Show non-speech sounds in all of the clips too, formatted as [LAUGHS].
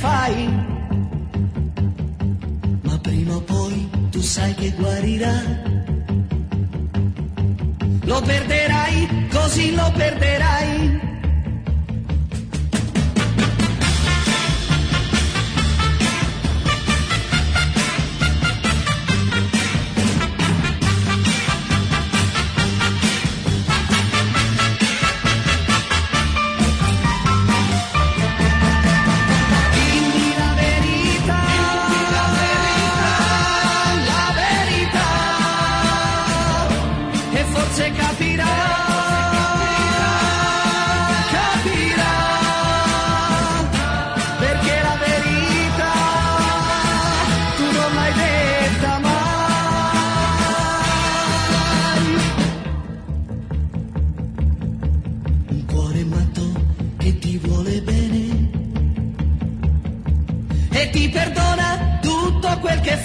fai. Ma prima o poi tu sai che guarirà. Lo perderai, così lo perderai.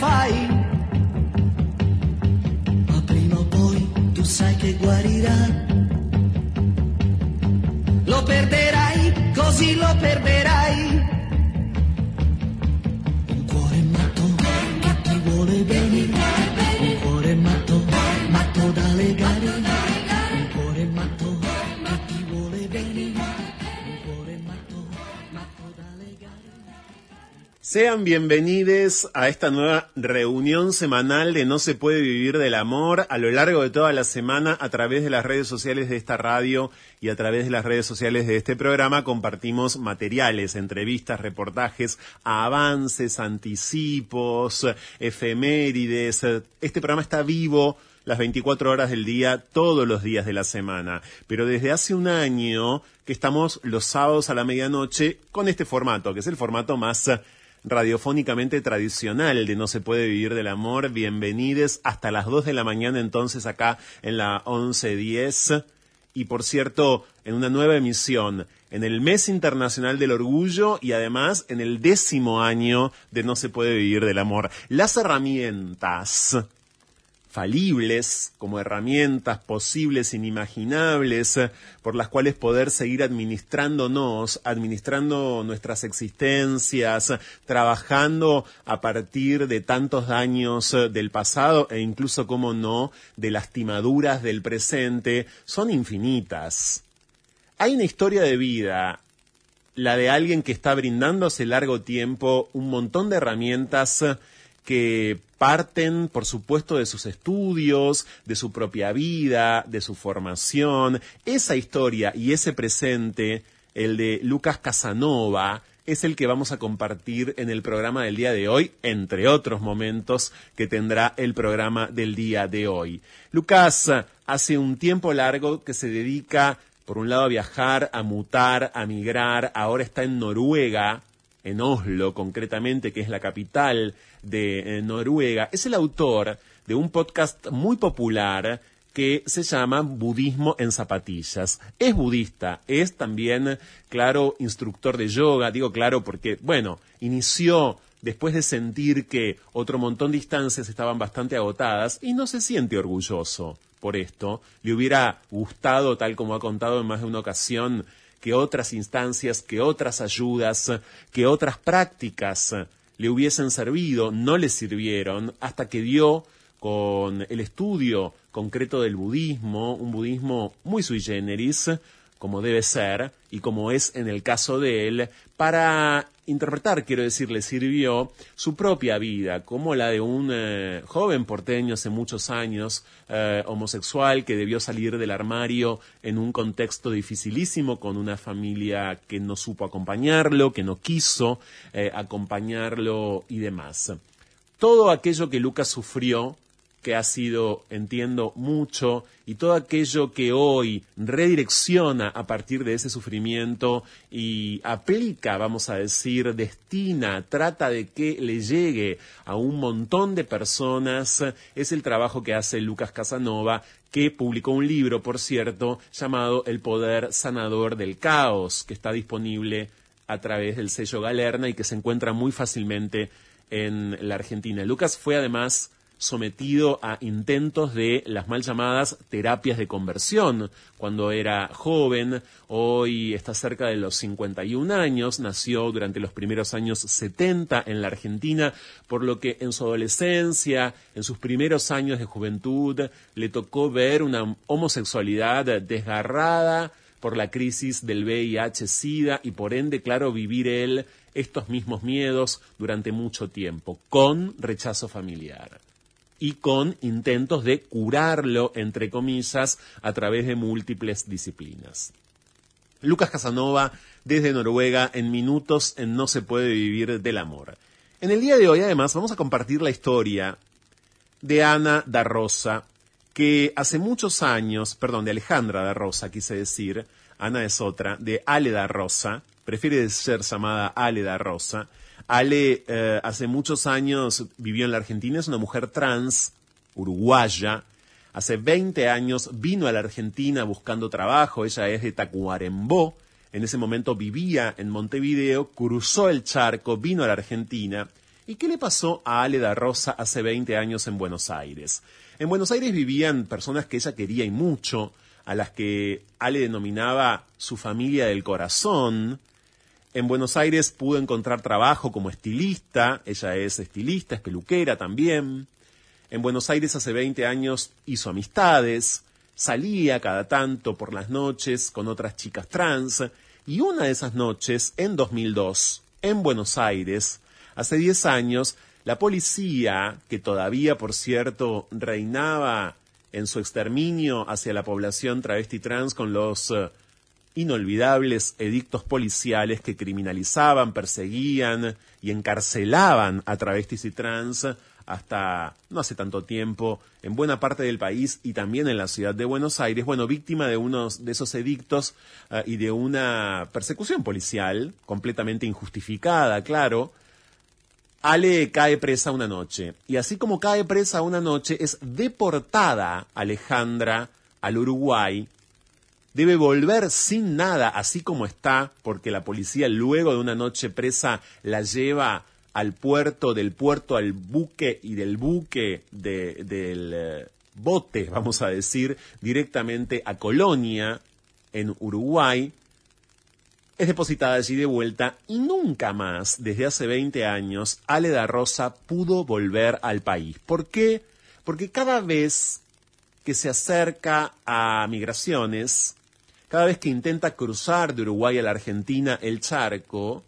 Fai. Ma prima o poi tu sai che guarirà. Lo perderai, così lo perderai. Sean bienvenidos a esta nueva reunión semanal de No se puede vivir del amor a lo largo de toda la semana a través de las redes sociales de esta radio y a través de las redes sociales de este programa compartimos materiales, entrevistas, reportajes, avances, anticipos, efemérides. Este programa está vivo las 24 horas del día, todos los días de la semana. Pero desde hace un año que estamos los sábados a la medianoche con este formato, que es el formato más radiofónicamente tradicional de No se puede vivir del amor. Bienvenidos hasta las 2 de la mañana entonces acá en la 1110. Y por cierto, en una nueva emisión, en el mes internacional del orgullo y además en el décimo año de No se puede vivir del amor. Las herramientas falibles, como herramientas posibles, inimaginables, por las cuales poder seguir administrándonos, administrando nuestras existencias, trabajando a partir de tantos daños eh, del pasado e incluso, como no, de lastimaduras del presente, son infinitas. Hay una historia de vida, la de alguien que está brindando hace largo tiempo un montón de herramientas que parten, por supuesto, de sus estudios, de su propia vida, de su formación. Esa historia y ese presente, el de Lucas Casanova, es el que vamos a compartir en el programa del día de hoy, entre otros momentos que tendrá el programa del día de hoy. Lucas hace un tiempo largo que se dedica, por un lado, a viajar, a mutar, a migrar, ahora está en Noruega, en Oslo concretamente, que es la capital de eh, Noruega, es el autor de un podcast muy popular que se llama Budismo en zapatillas. Es budista, es también, claro, instructor de yoga, digo claro porque, bueno, inició después de sentir que otro montón de instancias estaban bastante agotadas y no se siente orgulloso por esto. Le hubiera gustado, tal como ha contado en más de una ocasión, que otras instancias, que otras ayudas, que otras prácticas le hubiesen servido, no le sirvieron, hasta que dio con el estudio concreto del budismo, un budismo muy sui generis, como debe ser y como es en el caso de él, para interpretar, quiero decir, le sirvió su propia vida, como la de un eh, joven porteño hace muchos años, eh, homosexual, que debió salir del armario en un contexto dificilísimo, con una familia que no supo acompañarlo, que no quiso eh, acompañarlo y demás. Todo aquello que Lucas sufrió que ha sido, entiendo, mucho y todo aquello que hoy redirecciona a partir de ese sufrimiento y aplica, vamos a decir, destina, trata de que le llegue a un montón de personas, es el trabajo que hace Lucas Casanova, que publicó un libro, por cierto, llamado El Poder Sanador del Caos, que está disponible a través del sello Galerna y que se encuentra muy fácilmente en la Argentina. Lucas fue además sometido a intentos de las mal llamadas terapias de conversión. Cuando era joven, hoy está cerca de los 51 años, nació durante los primeros años 70 en la Argentina, por lo que en su adolescencia, en sus primeros años de juventud, le tocó ver una homosexualidad desgarrada por la crisis del VIH-Sida y por ende, claro, vivir él estos mismos miedos durante mucho tiempo, con rechazo familiar y con intentos de curarlo, entre comillas, a través de múltiples disciplinas. Lucas Casanova, desde Noruega, en minutos en No se puede vivir del amor. En el día de hoy, además, vamos a compartir la historia de Ana da Rosa, que hace muchos años, perdón, de Alejandra da Rosa, quise decir, Ana es otra, de Ale da Rosa, prefiere ser llamada Ale da Rosa, Ale eh, hace muchos años vivió en la Argentina, es una mujer trans, uruguaya. Hace 20 años vino a la Argentina buscando trabajo, ella es de Tacuarembó, en ese momento vivía en Montevideo, cruzó el charco, vino a la Argentina. ¿Y qué le pasó a Ale da Rosa hace 20 años en Buenos Aires? En Buenos Aires vivían personas que ella quería y mucho, a las que Ale denominaba su familia del corazón, en Buenos Aires pudo encontrar trabajo como estilista, ella es estilista, es peluquera también. En Buenos Aires hace 20 años hizo amistades, salía cada tanto por las noches con otras chicas trans, y una de esas noches, en 2002, en Buenos Aires, hace 10 años, la policía, que todavía, por cierto, reinaba en su exterminio hacia la población travesti trans con los eh, inolvidables edictos policiales que criminalizaban, perseguían y encarcelaban a travestis y trans hasta no hace tanto tiempo en buena parte del país y también en la ciudad de Buenos Aires, bueno, víctima de unos de esos edictos eh, y de una persecución policial completamente injustificada, claro. Ale cae presa una noche y así como cae presa una noche es deportada Alejandra al Uruguay debe volver sin nada, así como está, porque la policía luego de una noche presa la lleva al puerto, del puerto al buque y del buque de- del eh, bote, vamos a decir, directamente a Colonia, en Uruguay, es depositada allí de vuelta y nunca más, desde hace 20 años, Ale da Rosa pudo volver al país. ¿Por qué? Porque cada vez que se acerca a migraciones, cada vez que intenta cruzar de Uruguay a la Argentina el charco,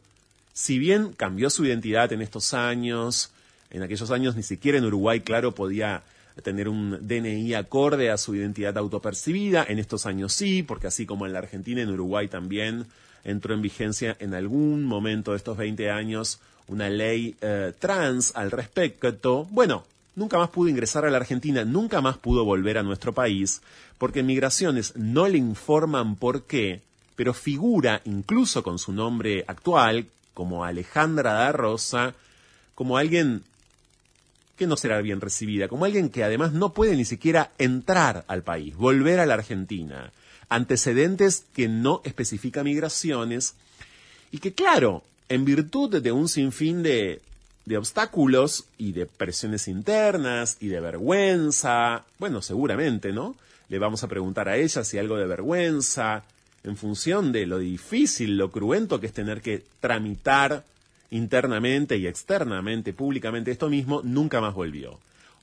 si bien cambió su identidad en estos años, en aquellos años ni siquiera en Uruguay, claro, podía tener un DNI acorde a su identidad autopercibida, en estos años sí, porque así como en la Argentina, en Uruguay también entró en vigencia en algún momento de estos 20 años una ley eh, trans al respecto. Bueno, nunca más pudo ingresar a la Argentina, nunca más pudo volver a nuestro país, porque en migraciones no le informan por qué, pero figura incluso con su nombre actual, como Alejandra da Rosa, como alguien que no será bien recibida, como alguien que además no puede ni siquiera entrar al país, volver a la Argentina. Antecedentes que no especifica migraciones y que claro, en virtud de un sinfín de, de obstáculos y de presiones internas y de vergüenza, bueno, seguramente, ¿no? Le vamos a preguntar a ella si algo de vergüenza, en función de lo difícil, lo cruento que es tener que tramitar internamente y externamente, públicamente esto mismo, nunca más volvió.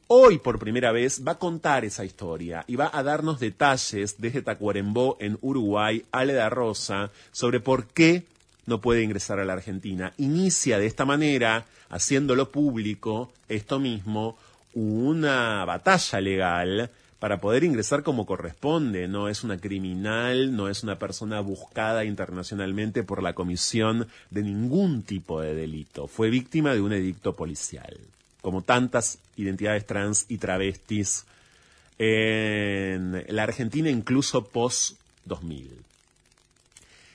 Hoy por primera vez va a contar esa historia y va a darnos detalles desde Tacuarembó en Uruguay, Ale da Rosa, sobre por qué no puede ingresar a la Argentina. Inicia de esta manera, haciéndolo público, esto mismo, una batalla legal para poder ingresar como corresponde. No es una criminal, no es una persona buscada internacionalmente por la comisión de ningún tipo de delito. Fue víctima de un edicto policial, como tantas identidades trans y travestis en la Argentina, incluso post-2000.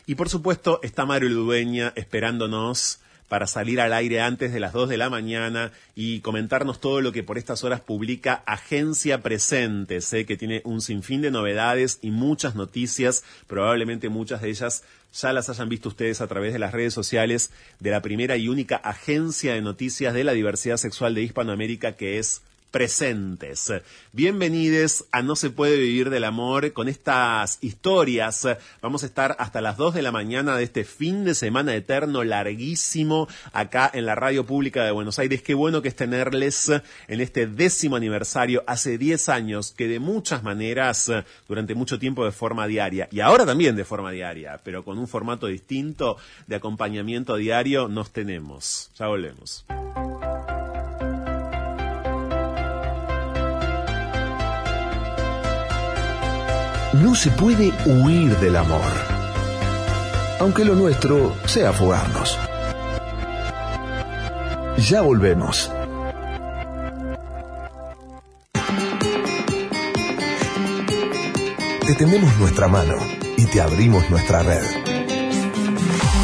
Y por supuesto está Mario Ludueña esperándonos para salir al aire antes de las 2 de la mañana y comentarnos todo lo que por estas horas publica Agencia Presente. Sé que tiene un sinfín de novedades y muchas noticias, probablemente muchas de ellas ya las hayan visto ustedes a través de las redes sociales de la primera y única agencia de noticias de la diversidad sexual de Hispanoamérica que es presentes. Bienvenidos a No se puede vivir del amor con estas historias. Vamos a estar hasta las 2 de la mañana de este fin de semana eterno larguísimo acá en la radio pública de Buenos Aires. Qué bueno que es tenerles en este décimo aniversario hace 10 años que de muchas maneras durante mucho tiempo de forma diaria y ahora también de forma diaria, pero con un formato distinto de acompañamiento diario nos tenemos. Ya volvemos. No se puede huir del amor, aunque lo nuestro sea fugarnos. Ya volvemos. Te tendemos nuestra mano y te abrimos nuestra red.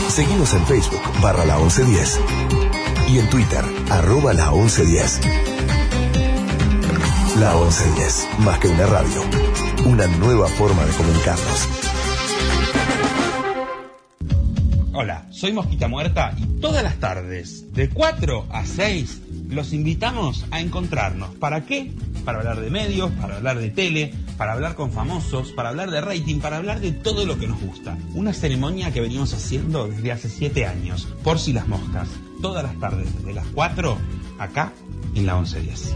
Seguimos en Facebook barra la 1110 y en Twitter arroba la 1110. La 1110, más que una radio, una nueva forma de comunicarnos. Hola, soy Mosquita Muerta y todas las tardes, de 4 a 6, los invitamos a encontrarnos. ¿Para qué? Para hablar de medios, para hablar de tele, para hablar con famosos, para hablar de rating, para hablar de todo lo que nos gusta. Una ceremonia que venimos haciendo desde hace 7 años, por si las moscas. Todas las tardes, desde las 4, acá en la 1110.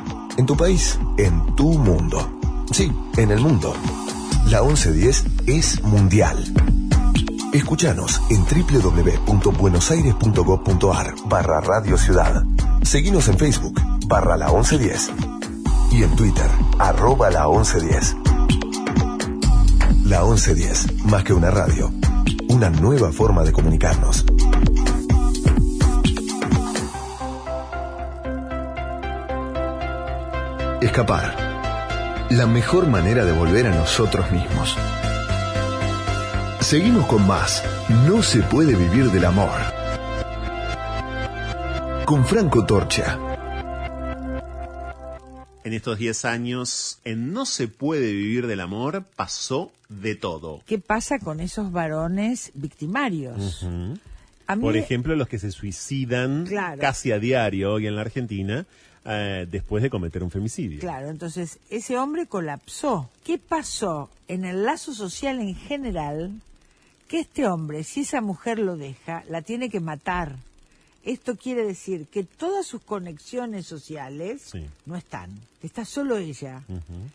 en tu país, en tu mundo. Sí, en el mundo. La 1110 es mundial. Escúchanos en www.buenosaires.gov.ar barra Radio Ciudad. Seguinos en Facebook barra la 1110 y en Twitter arroba la 1110. La 1110, más que una radio, una nueva forma de comunicarnos. Escapar. La mejor manera de volver a nosotros mismos. Seguimos con más. No se puede vivir del amor. Con Franco Torcha. En estos 10 años, en No se puede vivir del amor, pasó de todo. ¿Qué pasa con esos varones victimarios? Por ejemplo, los que se suicidan Claro. casi a diario hoy en la Argentina eh, después de cometer un femicidio. Claro, entonces ese hombre colapsó. ¿Qué pasó en el lazo social en general? Que este hombre, si esa mujer lo deja, la tiene que matar. Esto quiere decir que todas sus conexiones sociales Sí. no están. Está solo ella.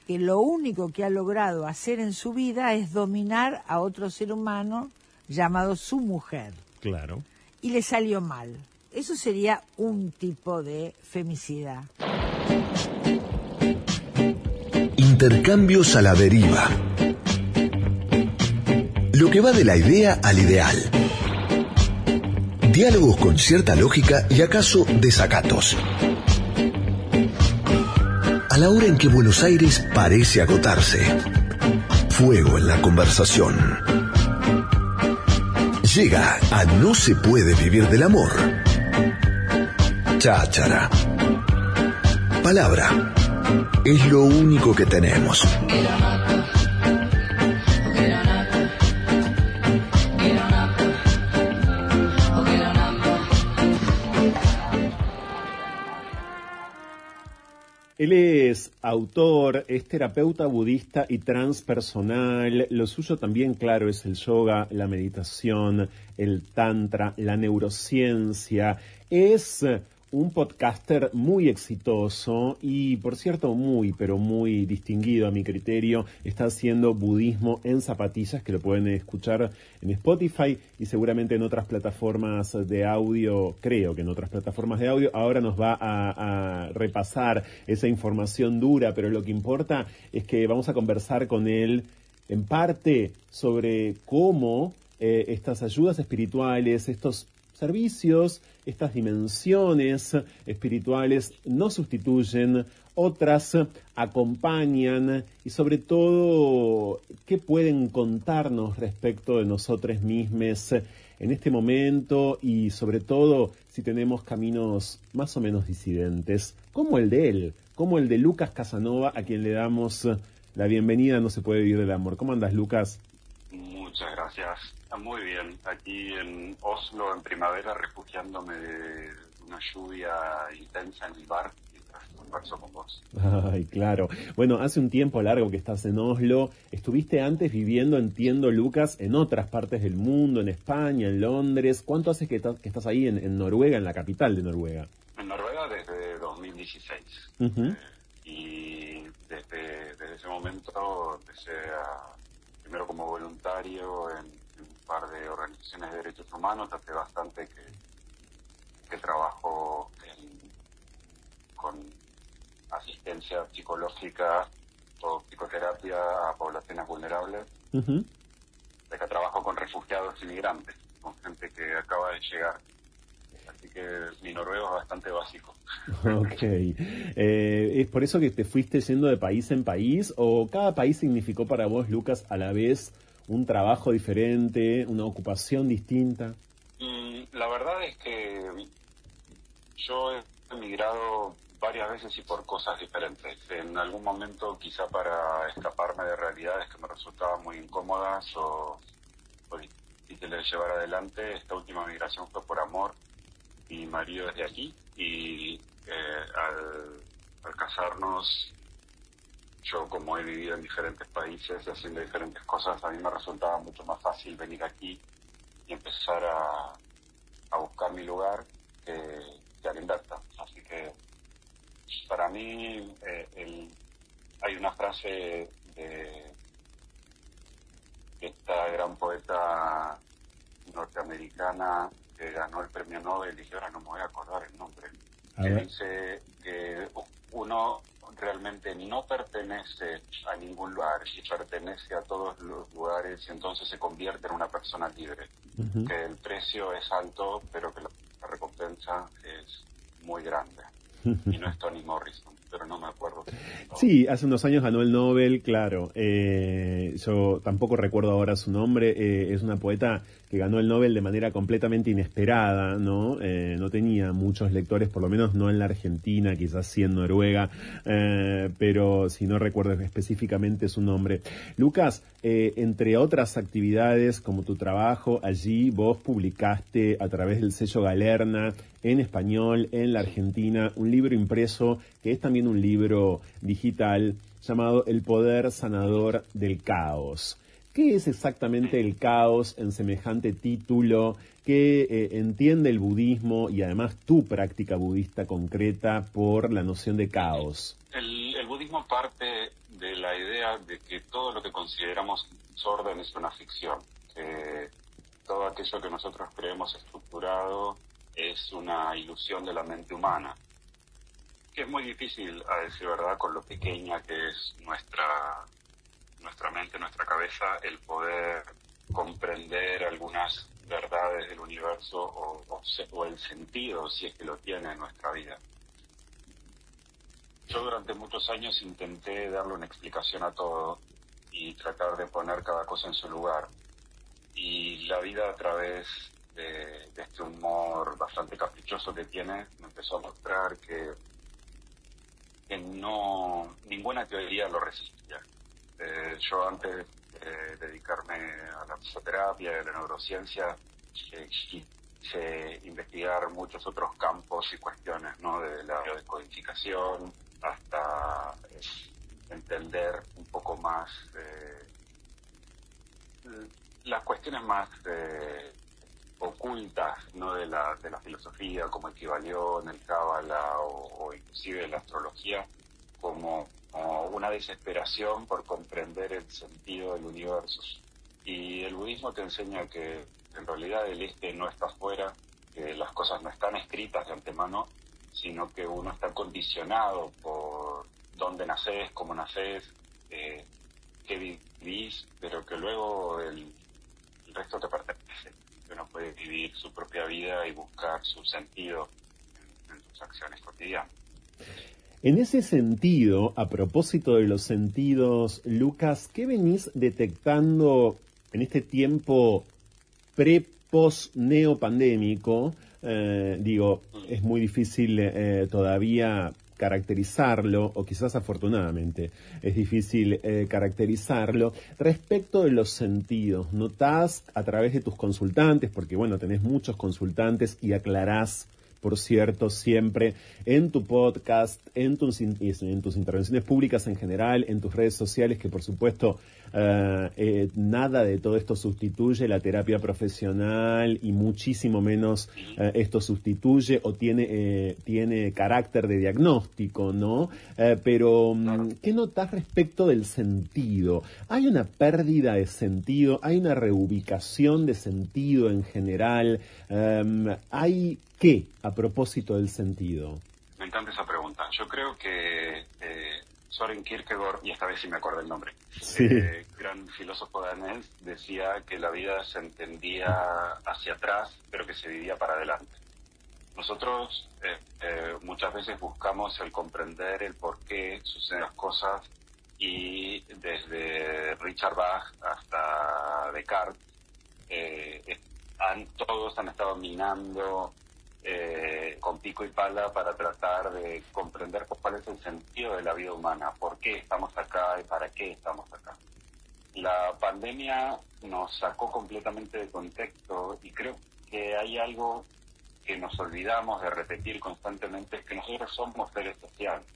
Que lo único que ha logrado hacer en su vida es dominar a otro ser humano llamado su mujer. Claro. Y le salió mal. Eso sería un tipo de femicida. Intercambios a la deriva. Lo que va de la idea al ideal. Diálogos con cierta lógica y acaso desacatos. A la hora en que Buenos Aires parece agotarse. Fuego en la conversación. Llega a No se puede vivir del amor. Cháchara. Palabra. Es lo único que tenemos. Él es autor, es terapeuta budista y transpersonal. Lo suyo también, claro, es el yoga, la meditación, el tantra, la neurociencia. Es un podcaster muy exitoso y, por cierto, muy, pero muy distinguido a mi criterio. Está haciendo budismo en zapatillas, que lo pueden escuchar en Spotify y seguramente en otras plataformas de audio, creo que en otras plataformas de audio. Ahora nos va a, repasar esa información dura, pero lo que importa es que vamos a conversar con él en parte sobre cómo eh, estas ayudas espirituales, estos servicios, estas dimensiones espirituales no sustituyen, otras acompañan y sobre todo, ¿qué pueden contarnos respecto de nosotros mismos en este momento y sobre todo si tenemos caminos más o menos disidentes, como el de él, como el de Lucas Casanova, a quien le damos la bienvenida, no se puede vivir del amor. ¿Cómo andas, Lucas? Muchas gracias. Muy bien. Aquí en Oslo, en primavera, refugiándome de una lluvia intensa en el bar mientras converso con vos. Ay, claro. Bueno, hace un tiempo largo que estás en Oslo. Estuviste antes viviendo, entiendo, Lucas, en otras partes del mundo, en España, en Londres. ¿Cuánto hace que, estás- que estás ahí en, en Noruega, en la capital de Noruega? En Noruega desde 2016. Ujú. Eh, y desde, desde ese momento empecé a, primero como voluntario en, par de organizaciones de derechos humanos, hace bastante que, que trabajo en- con asistencia psicológica o psicoterapia a poblaciones vulnerables. Ujú. Acá trabajo con refugiados inmigrantes, con gente que acaba de llegar. Así que mi noruego es bastante básico. [LAUGHS] Ok. Eh, ¿Es por eso que te fuiste yendo de país en país? ¿O cada país significó para vos, Lucas, a la vez un trabajo diferente, una ocupación distinta? Mm, La verdad es que yo he emigrado varias veces y por cosas diferentes. En algún momento quizá para escaparme de realidades que me resultaban muy incómodas o, o difíciles de llevar adelante. Esta última migración fue por amor. Mi marido es de aquí y eh, al casarnos yo como he vivido en diferentes países y haciendo diferentes cosas, a mí me resultaba mucho más fácil venir aquí y empezar a, a buscar mi lugar que, que a la inversa. Así que para mí eh, el- hay una frase de esta gran poeta norteamericana que ganó el premio Nobel y que ahora no me voy a acordar el nombre, que dice que uno realmente no pertenece a ningún lugar y pertenece a todos los lugares y entonces se convierte en una persona libre. Que el precio es alto, pero que la recompensa es muy grande. [LAUGHS] Y no es Tony Morrison, pero no me acuerdo. Sí, hace unos años ganó el Nobel, claro. Eh, yo tampoco recuerdo ahora su nombre. eh, es una poeta que ganó el Nobel de manera completamente inesperada, ¿no? Eh, no tenía muchos lectores, por lo menos no en la Argentina, quizás sí en Noruega, pero si no recuerdo específicamente su nombre. Lucas, entre otras actividades como tu trabajo, allí vos publicaste a través del sello Galerna en español en la Argentina un libro impreso que es también un libro digital llamado El poder sanador del caos. ¿Qué es exactamente el caos en semejante título? ¿Qué eh, entiende el budismo y además tu práctica budista concreta por la noción de caos? El, budismo parte de la idea de que todo lo que consideramos orden es una ficción, que todo aquello que nosotros creemos estructurado es una ilusión de la mente humana, que es muy difícil, a decir verdad, con lo pequeña que es nuestra, nuestra mente, nuestra cabeza, el poder comprender algunas verdades del universo o, el sentido, si es que lo tiene en nuestra vida. Yo durante muchos años intenté darle una explicación a todo y tratar de poner cada cosa en su lugar. Y la vida a través de, de este humor bastante caprichoso que tiene me empezó a mostrar que, que no ninguna teoría lo resistía. Eh, yo antes de dedicarme a la psicoterapia y a la neurociencia, eh, quise investigar muchos otros campos y cuestiones, ¿no? De la biodescodificación hasta eh, entender un poco más eh, las cuestiones más eh, ocultas ¿no? de, la, de la filosofía, como el Kibalión, el Cábala o, inclusive la astrología, como, una desesperación por comprender el sentido del universo. Y el budismo te enseña que en realidad el este no está afuera, que las cosas no están escritas de antemano, sino que uno está condicionado por dónde naces, cómo naces, eh, qué vivís, pero que luego el resto te pertenece. Que uno puede vivir su propia vida y buscar su sentido en, en sus acciones cotidianas. En ese sentido, a propósito de los sentidos, Lucas, ¿qué venís detectando en este tiempo pre-post-neopandémico? Eh, digo, es muy difícil eh, todavía caracterizarlo, o quizás afortunadamente es difícil eh, caracterizarlo, respecto de los sentidos. ¿Notás a través de tus consultantes, porque bueno, tenés muchos consultantes y aclarás por cierto, siempre en tu podcast, en tus, in- en tus intervenciones públicas en general, en tus redes sociales, que por supuesto eh, eh, nada de todo esto sustituye la terapia profesional y muchísimo menos eh, esto sustituye o tiene, eh, tiene carácter de diagnóstico, ¿no? Pero, mm, ¿qué notas respecto del sentido? ¿Hay una pérdida de sentido? ¿Hay una reubicación de sentido en general? Em, ¿Hay qué a propósito del sentido? Me encanta esa pregunta. Yo creo que eh, Soren Kierkegaard, y esta vez sí me acuerdo el nombre, Sí. eh, gran filósofo danés, decía que la vida se entendía hacia atrás, pero que se vivía para adelante. Nosotros eh, eh, muchas veces buscamos el comprender el por qué suceden las cosas y desde Richard Bach hasta Descartes, han, todos han estado minando eh, con pico y pala para tratar de comprender cuál es el sentido de la vida humana, por qué estamos acá y para qué estamos acá. La pandemia nos sacó completamente de contexto y creo que hay algo que nos olvidamos de repetir constantemente, es que nosotros somos seres sociales.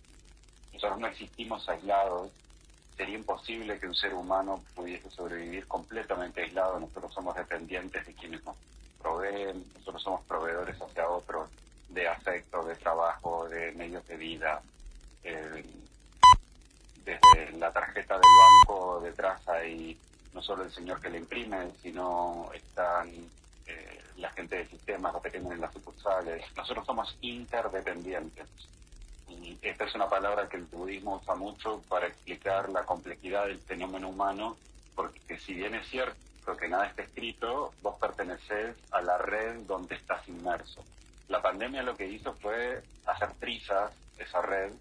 Nosotros no existimos aislados. Sería imposible que un ser humano pudiese sobrevivir completamente aislado. Nosotros somos dependientes de quienes nos proveen, nosotros somos proveedores hacia otros de afecto, de trabajo, de medios de vida. Eh, desde la tarjeta del banco detrás hay no solo el señor que le imprime, sino están eh, la gente de sistemas, los que tienen en las sucursales. Nosotros somos interdependientes. y esta es una palabra que el budismo usa mucho para explicar la complejidad del fenómeno humano, porque si bien es cierto que nada está escrito, vos perteneces a la red donde estás inmerso. La pandemia lo que hizo fue hacer trizas esa red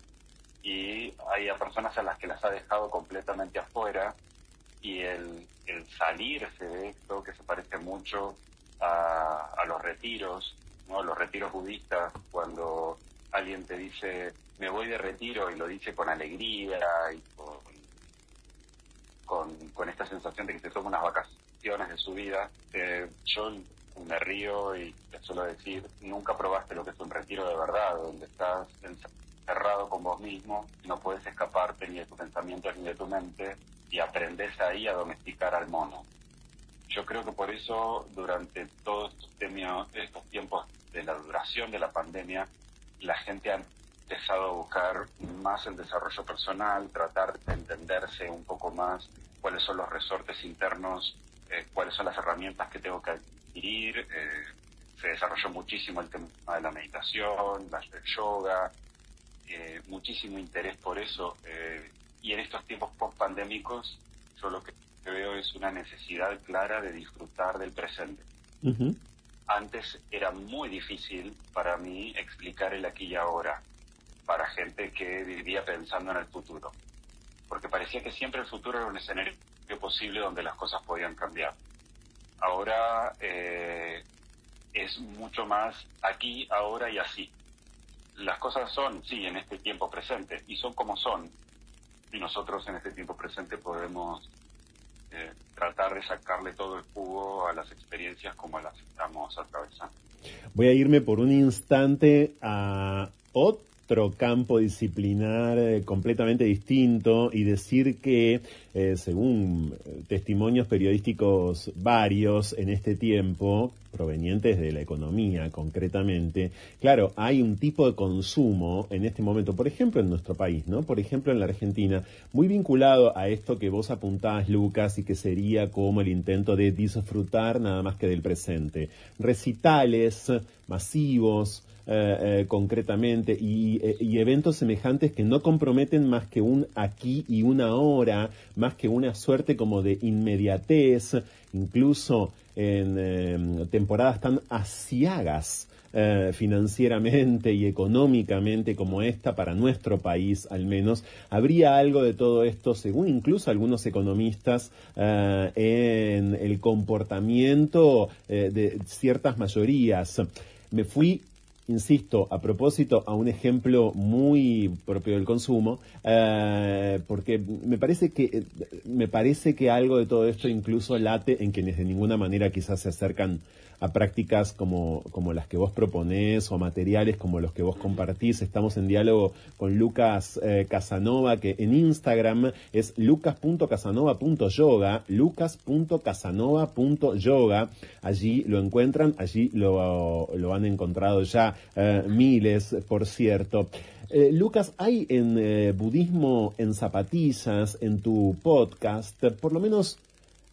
y hay personas a las que las ha dejado completamente afuera y el, el salirse de esto, que se parece mucho a, a los retiros, ¿no? los retiros budistas, cuando alguien te dice, me voy de retiro y lo dice con alegría y con, con, con esta sensación de que se toma unas vacaciones de su vida, yo me río y te suelo decir, nunca probaste lo que es un retiro de verdad, donde estás encerrado con vos mismo, no puedes escaparte ni de tus pensamientos ni de tu mente y aprendes ahí a domesticar al mono. Yo creo que por eso durante todos estos, estos tiempos de la duración de la pandemia, la gente ha empezado a buscar más el desarrollo personal, tratar de entenderse un poco más cuáles son los resortes internos, eh, cuáles son las herramientas que tengo que adquirir. Eh, se desarrolló muchísimo el tema de la meditación, el yoga, eh, muchísimo interés por eso. y en estos tiempos post-pandémicos, yo lo que veo es una necesidad clara de disfrutar del presente. Antes era muy difícil para mí explicar el aquí y ahora para gente que vivía pensando en el futuro, porque parecía que siempre el futuro era un escenario posible donde las cosas podían cambiar. Ahora eh, es mucho más aquí, ahora y así. Las cosas son, sí, en este tiempo presente, y son como son. Y nosotros en este tiempo presente podemos eh, tratar de sacarle todo el jugo a las experiencias como las estamos atravesando. Voy a irme por un instante a otro campo disciplinar eh, completamente distinto y decir que, eh, según testimonios periodísticos varios en este tiempo, provenientes de la economía concretamente, claro, hay un tipo de consumo en este momento, por ejemplo en nuestro país, ¿no? Por ejemplo en la Argentina, muy vinculado a esto que vos apuntás, Lucas, y que sería como el intento de disfrutar nada más que del presente. Recitales masivos, eh, eh, concretamente y, eh, eventos semejantes que no comprometen más que un aquí y una hora, que una suerte como de inmediatez, incluso en em, temporadas tan asiagas eh, financieramente y económicamente como esta para nuestro país al menos, habría algo de todo esto, según incluso algunos economistas, eh, en el comportamiento eh, de ciertas mayorías. Me fui insisto, a propósito, a un ejemplo muy propio del consumo, eh, porque me parece que me parece que algo de todo esto incluso late en quienes de ninguna manera quizás se acercan a prácticas como, como las que vos proponés o a materiales como los que vos compartís. Estamos en diálogo con Lucas eh, Casanova, que en Instagram es lucas.casanova.yoga, lucas.casanova.yoga. Allí lo encuentran, allí lo, lo han encontrado ya eh, miles, por cierto. Eh, Lucas, hay en budismo en zapatillas, en tu podcast, por lo menos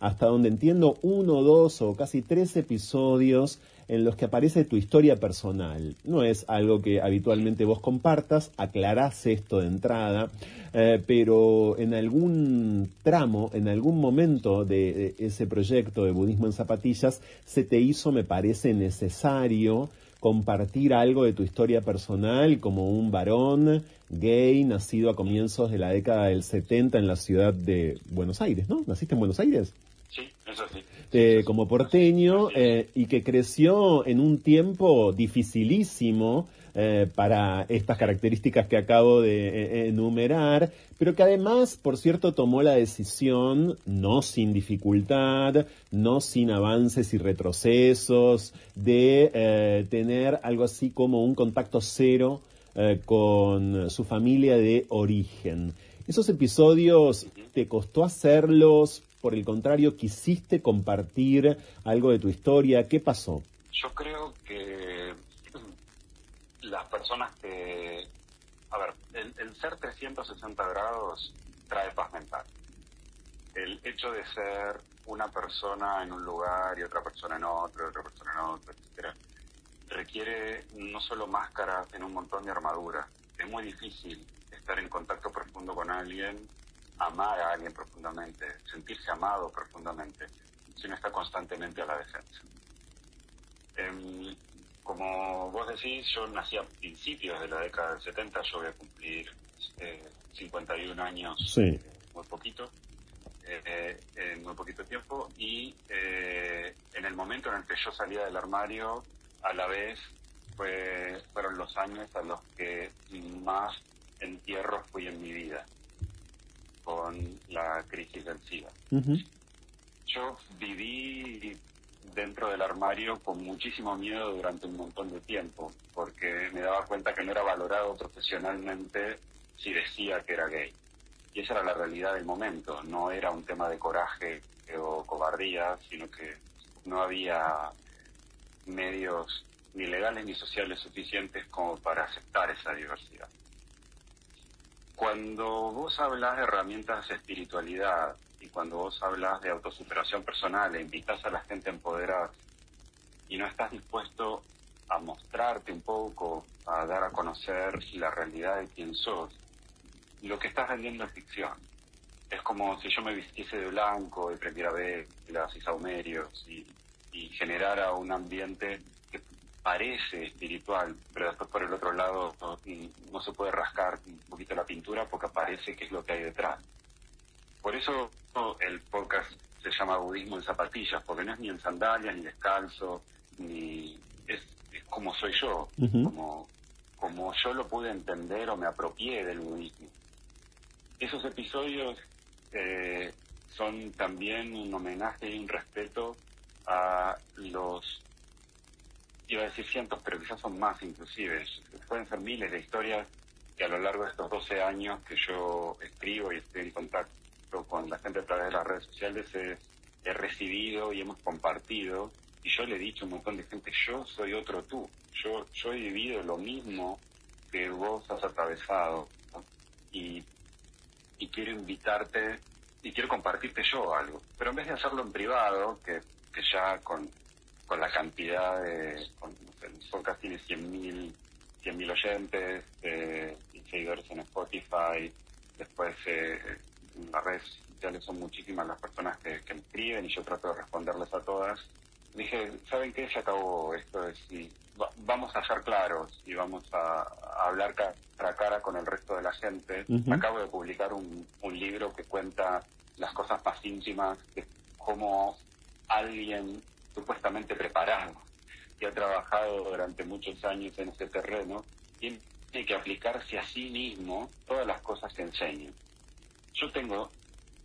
hasta donde entiendo, uno, dos o casi tres episodios en los que aparece tu historia personal. No es algo que habitualmente vos compartas, aclarás esto de entrada, eh, pero en algún tramo, en algún momento de, ese proyecto de budismo en zapatillas, se te hizo, me parece, necesario compartir algo de tu historia personal como un varón gay nacido a comienzos de la década del 70 en la ciudad de Buenos Aires, ¿no? ¿Naciste en Buenos Aires? Sí, eso sí. Eh, como porteño eh, y que creció en un tiempo dificilísimo eh, para estas características que acabo de enumerar, pero que además, por cierto, tomó la decisión, no sin dificultad, no sin avances y retrocesos, de tener algo así como un contacto cero con su familia de origen. Esos episodios, ¿te costó hacerlos? por el contrario, quisiste compartir algo de tu historia. ¿Qué pasó? Yo creo que las personas que... A ver, el, ser 360 grados trae paz mental. El hecho de ser una persona en un lugar y otra persona en otro, otra persona en otro, etc., requiere no solo máscaras en un montón de armaduras, es muy difícil estar en contacto profundo con alguien, amar a alguien profundamente, sentirse amado profundamente, si no está constantemente a la defensa. Em, como vos decís, yo nací a principios de la década del 70, yo voy a cumplir eh, 51 años, Sí. eh, muy poquito, eh, en muy poquito tiempo, y eh, en el momento en el que yo salía del armario, a la vez fue, fueron los años a los que más entierros fui en mi vida, con la crisis del SIDA. Yo viví dentro del armario con muchísimo miedo durante un montón de tiempo, porque me daba cuenta que no era valorado profesionalmente si decía que era gay. Y esa era la realidad del momento, no era un tema de coraje o cobardía, sino que no había medios ni legales ni sociales suficientes como para aceptar esa diversidad. Cuando vos hablas de herramientas de espiritualidad y cuando vos hablas de autosuperación personal e invitas a la gente a empoderar y no estás dispuesto a mostrarte un poco, a dar a conocer la realidad de quién sos, lo que estás vendiendo es ficción. Es como si yo me vistiese de blanco y prendiera velas y saumerios y, y generara un ambiente que parece espiritual, pero después por el otro lado no, no se puede rascar un poquito la pintura porque parece que es lo que hay detrás. Por eso el podcast se llama Budismo en zapatillas, porque no es ni en sandalias, ni descalzo, ni es, es como soy yo, como, como yo lo pude entender o me apropié del budismo. Esos episodios eh, son también un homenaje y un respeto a los, iba a decir cientos, pero quizás son más inclusive, pueden ser miles de historias que a lo largo de estos 12 años que yo escribo y estoy en contacto con la gente a través de las redes sociales he, recibido y hemos compartido y yo le he dicho a un montón de gente, yo soy otro tú, yo, yo he vivido lo mismo que vos has atravesado y, y quiero invitarte y quiero compartirte yo algo, pero en vez de hacerlo en privado, que, que ya con, con la cantidad de, con, no sé, el podcast tiene 100.000 100.000 oyentes eh, seguidores en Spotify, después eh, en las redes sociales son muchísimas las personas que, que me escriben y yo trato de responderles a todas. Dije, ¿saben qué? Se acabó esto, es, y va- vamos a ser claros y vamos a, a hablar cara a cara con el resto de la gente. Acabo de publicar un, un libro que cuenta las cosas más íntimas de cómo alguien supuestamente preparado que ha trabajado durante muchos años en este terreno, tiene que aplicarse a sí mismo todas las cosas que enseña. Yo tengo,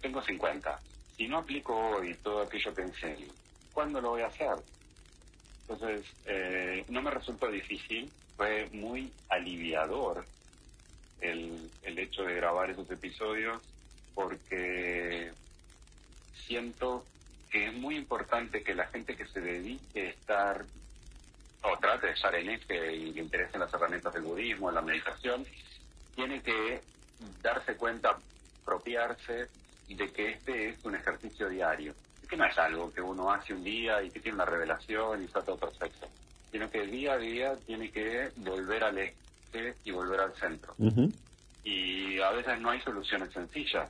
tengo 50. Si no aplico hoy todo aquello que enseño, ¿cuándo lo voy a hacer? Entonces, eh, no me resultó difícil, fue muy aliviador el, el hecho de grabar esos episodios porque siento que es muy importante que la gente que se dedique a estar o trate de estar en este y le interesen las herramientas del budismo, en la meditación, tiene que darse cuenta, apropiarse de que este es un ejercicio diario, que no es algo que uno hace un día y que tiene una revelación y está todo perfecto, sino que día a día tiene que volver al eje y volver al centro Ujú. y a veces no hay soluciones sencillas.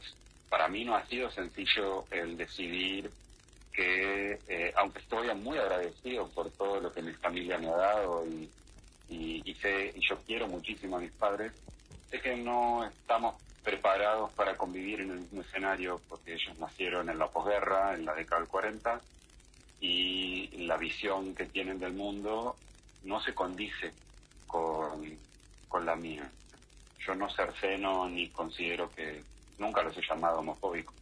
Para mí no ha sido sencillo el decidir que, eh, aunque estoy muy agradecido por todo lo que mi familia me ha dado y, y, y sé, y yo quiero muchísimo a mis padres, sé que no estamos preparados para convivir en el mismo escenario porque ellos nacieron en la posguerra, en la década del 40, y la visión que tienen del mundo no se condice con, con la mía. Yo no cerceno ni considero que nunca los he llamado homofóbicos,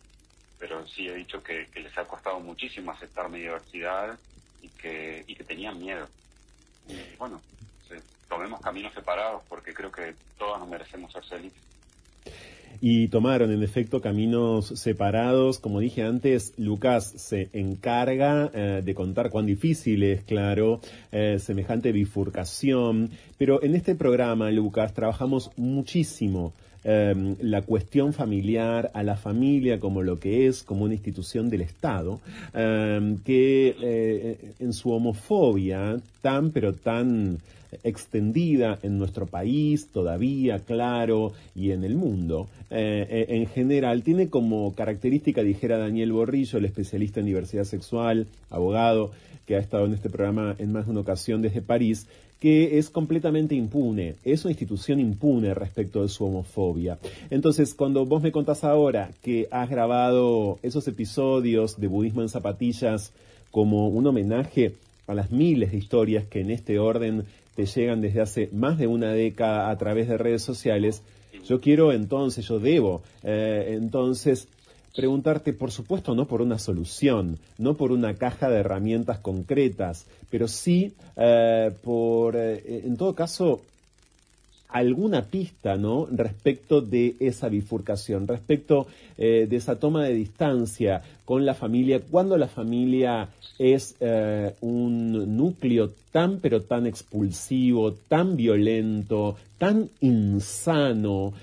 pero sí he dicho que, que les ha costado muchísimo aceptar mi diversidad y que, y que tenían miedo. Y bueno, tomemos caminos separados porque creo que todos nos merecemos ser felices. Y tomaron en efecto caminos separados. Como dije antes, Lucas se encarga eh, de contar cuán difícil es, claro, eh, semejante bifurcación, pero en este programa, Lucas, trabajamos muchísimo eh, la cuestión familiar, a la familia como lo que es, como una institución del Estado, eh, que eh, en su homofobia tan pero tan extendida en nuestro país todavía, claro, y en el mundo, eh, eh, en general, tiene como característica, dijera Daniel Borrillo, el especialista en diversidad sexual, abogado, que ha estado en este programa en más de una ocasión desde París, que es completamente impune, es una institución impune respecto de su homofobia. Entonces, cuando vos me contás ahora que has grabado esos episodios de Budismo en Zapatillas como un homenaje a las miles de historias que en este orden te llegan desde hace más de una década a través de redes sociales, yo quiero entonces, yo debo eh, entonces preguntarte, por supuesto, no por una solución, no por una caja de herramientas concretas, pero sí eh, por, eh, en todo caso, alguna pista, ¿no? Respecto de esa bifurcación, respecto eh, de esa toma de distancia con la familia, cuando la familia es un núcleo tan pero tan expulsivo, tan violento, tan insano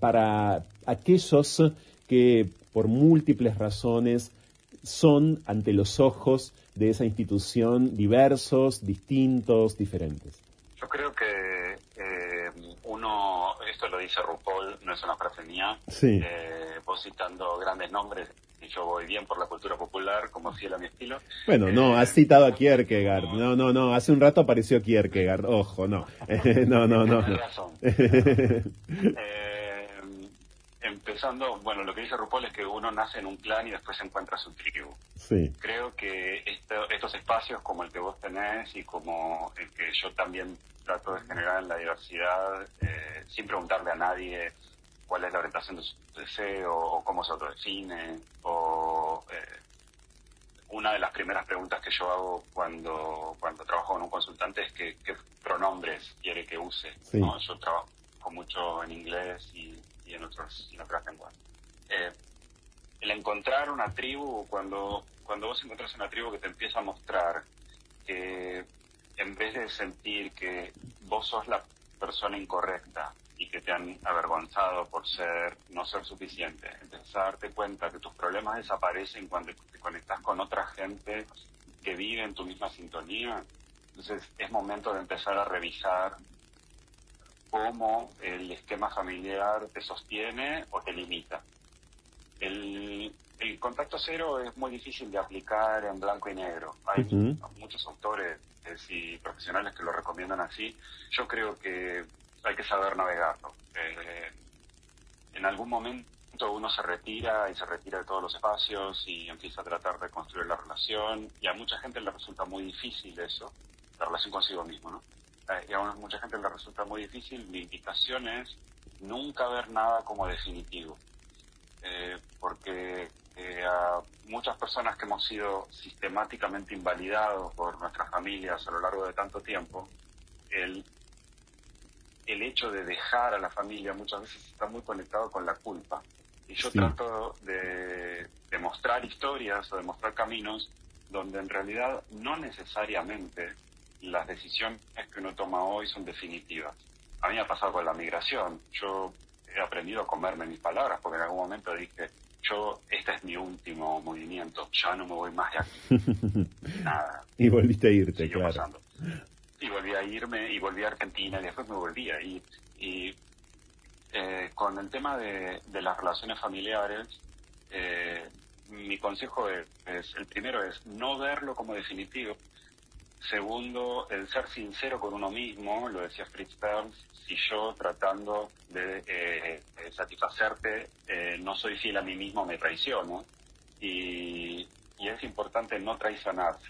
para aquellos que por múltiples razones son ante los ojos de esa institución diversos, distintos, diferentes. Yo creo que eh, uno, esto lo dice RuPaul, no es una frase mía, Sí. eh, vos citando grandes nombres, y yo voy bien por la cultura popular, como fiel a mi estilo. Bueno, no, Eh, has citado a Kierkegaard. No, no, no, hace un rato apareció Kierkegaard. Ojo, no. [LAUGHS] [LAUGHS] no, no, no. No. razón. [LAUGHS] Eh, empezando, bueno, lo que dice RuPaul es que uno nace en un clan y después encuentra su tribu. Sí, Creo que esto- estos espacios como el que vos tenés y como el que yo también trato de generar en la diversidad, eh, sin preguntarle a nadie cuál es la orientación de su deseo o cómo se autodefine, o eh, una de las primeras preguntas que yo hago cuando, cuando trabajo con un consultante es que, qué pronombres quiere que use. Sí. ¿no? Yo trabajo mucho en inglés y, y en, otros, en otras lenguas. Eh, el encontrar una tribu, cuando, cuando vos encontrás una tribu que te empieza a mostrar que en vez de sentir que vos sos la persona incorrecta y que te han avergonzado por ser, no ser suficiente, empezás a darte cuenta que tus problemas desaparecen cuando te conectas con otra gente que vive en tu misma sintonía, entonces es momento de empezar a revisar cómo el esquema familiar te sostiene o te limita. El, el contacto cero es muy difícil de aplicar en blanco y negro. Hay muchos autores eh, y profesionales que lo recomiendan así. Yo creo que hay que saber navegarlo. Eh, en algún momento uno se retira y se retira de todos los espacios y empieza a tratar de construir la relación y a mucha gente le resulta muy difícil eso, la relación consigo mismo, ¿no? Eh, y a mucha gente le resulta muy difícil. Mi invitación es nunca ver nada como definitivo. Eh, porque eh, a muchas personas que hemos sido sistemáticamente invalidados por nuestras familias a lo largo de tanto tiempo, el, el hecho de dejar a la familia muchas veces está muy conectado con la culpa. Y yo Sí. trato de, de mostrar historias o de mostrar caminos donde en realidad no necesariamente las decisiones que uno toma hoy son definitivas. A mí me ha pasado con la migración. Yo he aprendido a comerme mis palabras porque en algún momento dije, yo, este es mi último movimiento, ya no me voy más de aquí. [LAUGHS] Nada, y volviste a irte, siguió claro. pasando. Y volví a irme y volví a Argentina y después me volví a ir. Y eh, con el tema de, de las relaciones familiares, eh, mi consejo es, es, el primero es no verlo como definitivo. Segundo, el ser sincero con uno mismo, lo decía Fritz Perls, si yo tratando de eh, satisfacerte eh, no soy fiel a mí mismo, me traiciono. Y, y es importante no traicionarse.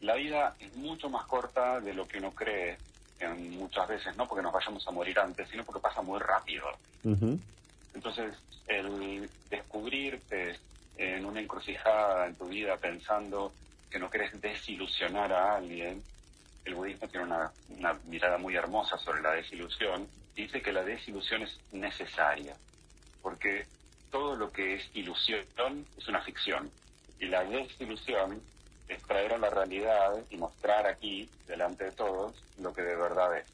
La vida es mucho más corta de lo que uno cree, en muchas veces, no porque nos vayamos a morir antes, sino porque pasa muy rápido. Entonces, el descubrirte en una encrucijada en tu vida pensando que no querés desilusionar a alguien, el budismo tiene una, una mirada muy hermosa sobre la desilusión, dice que la desilusión es necesaria. porque todo lo que es ilusión es una ficción. Y la desilusión es traer a la realidad y mostrar aquí, delante de todos, lo que de verdad es.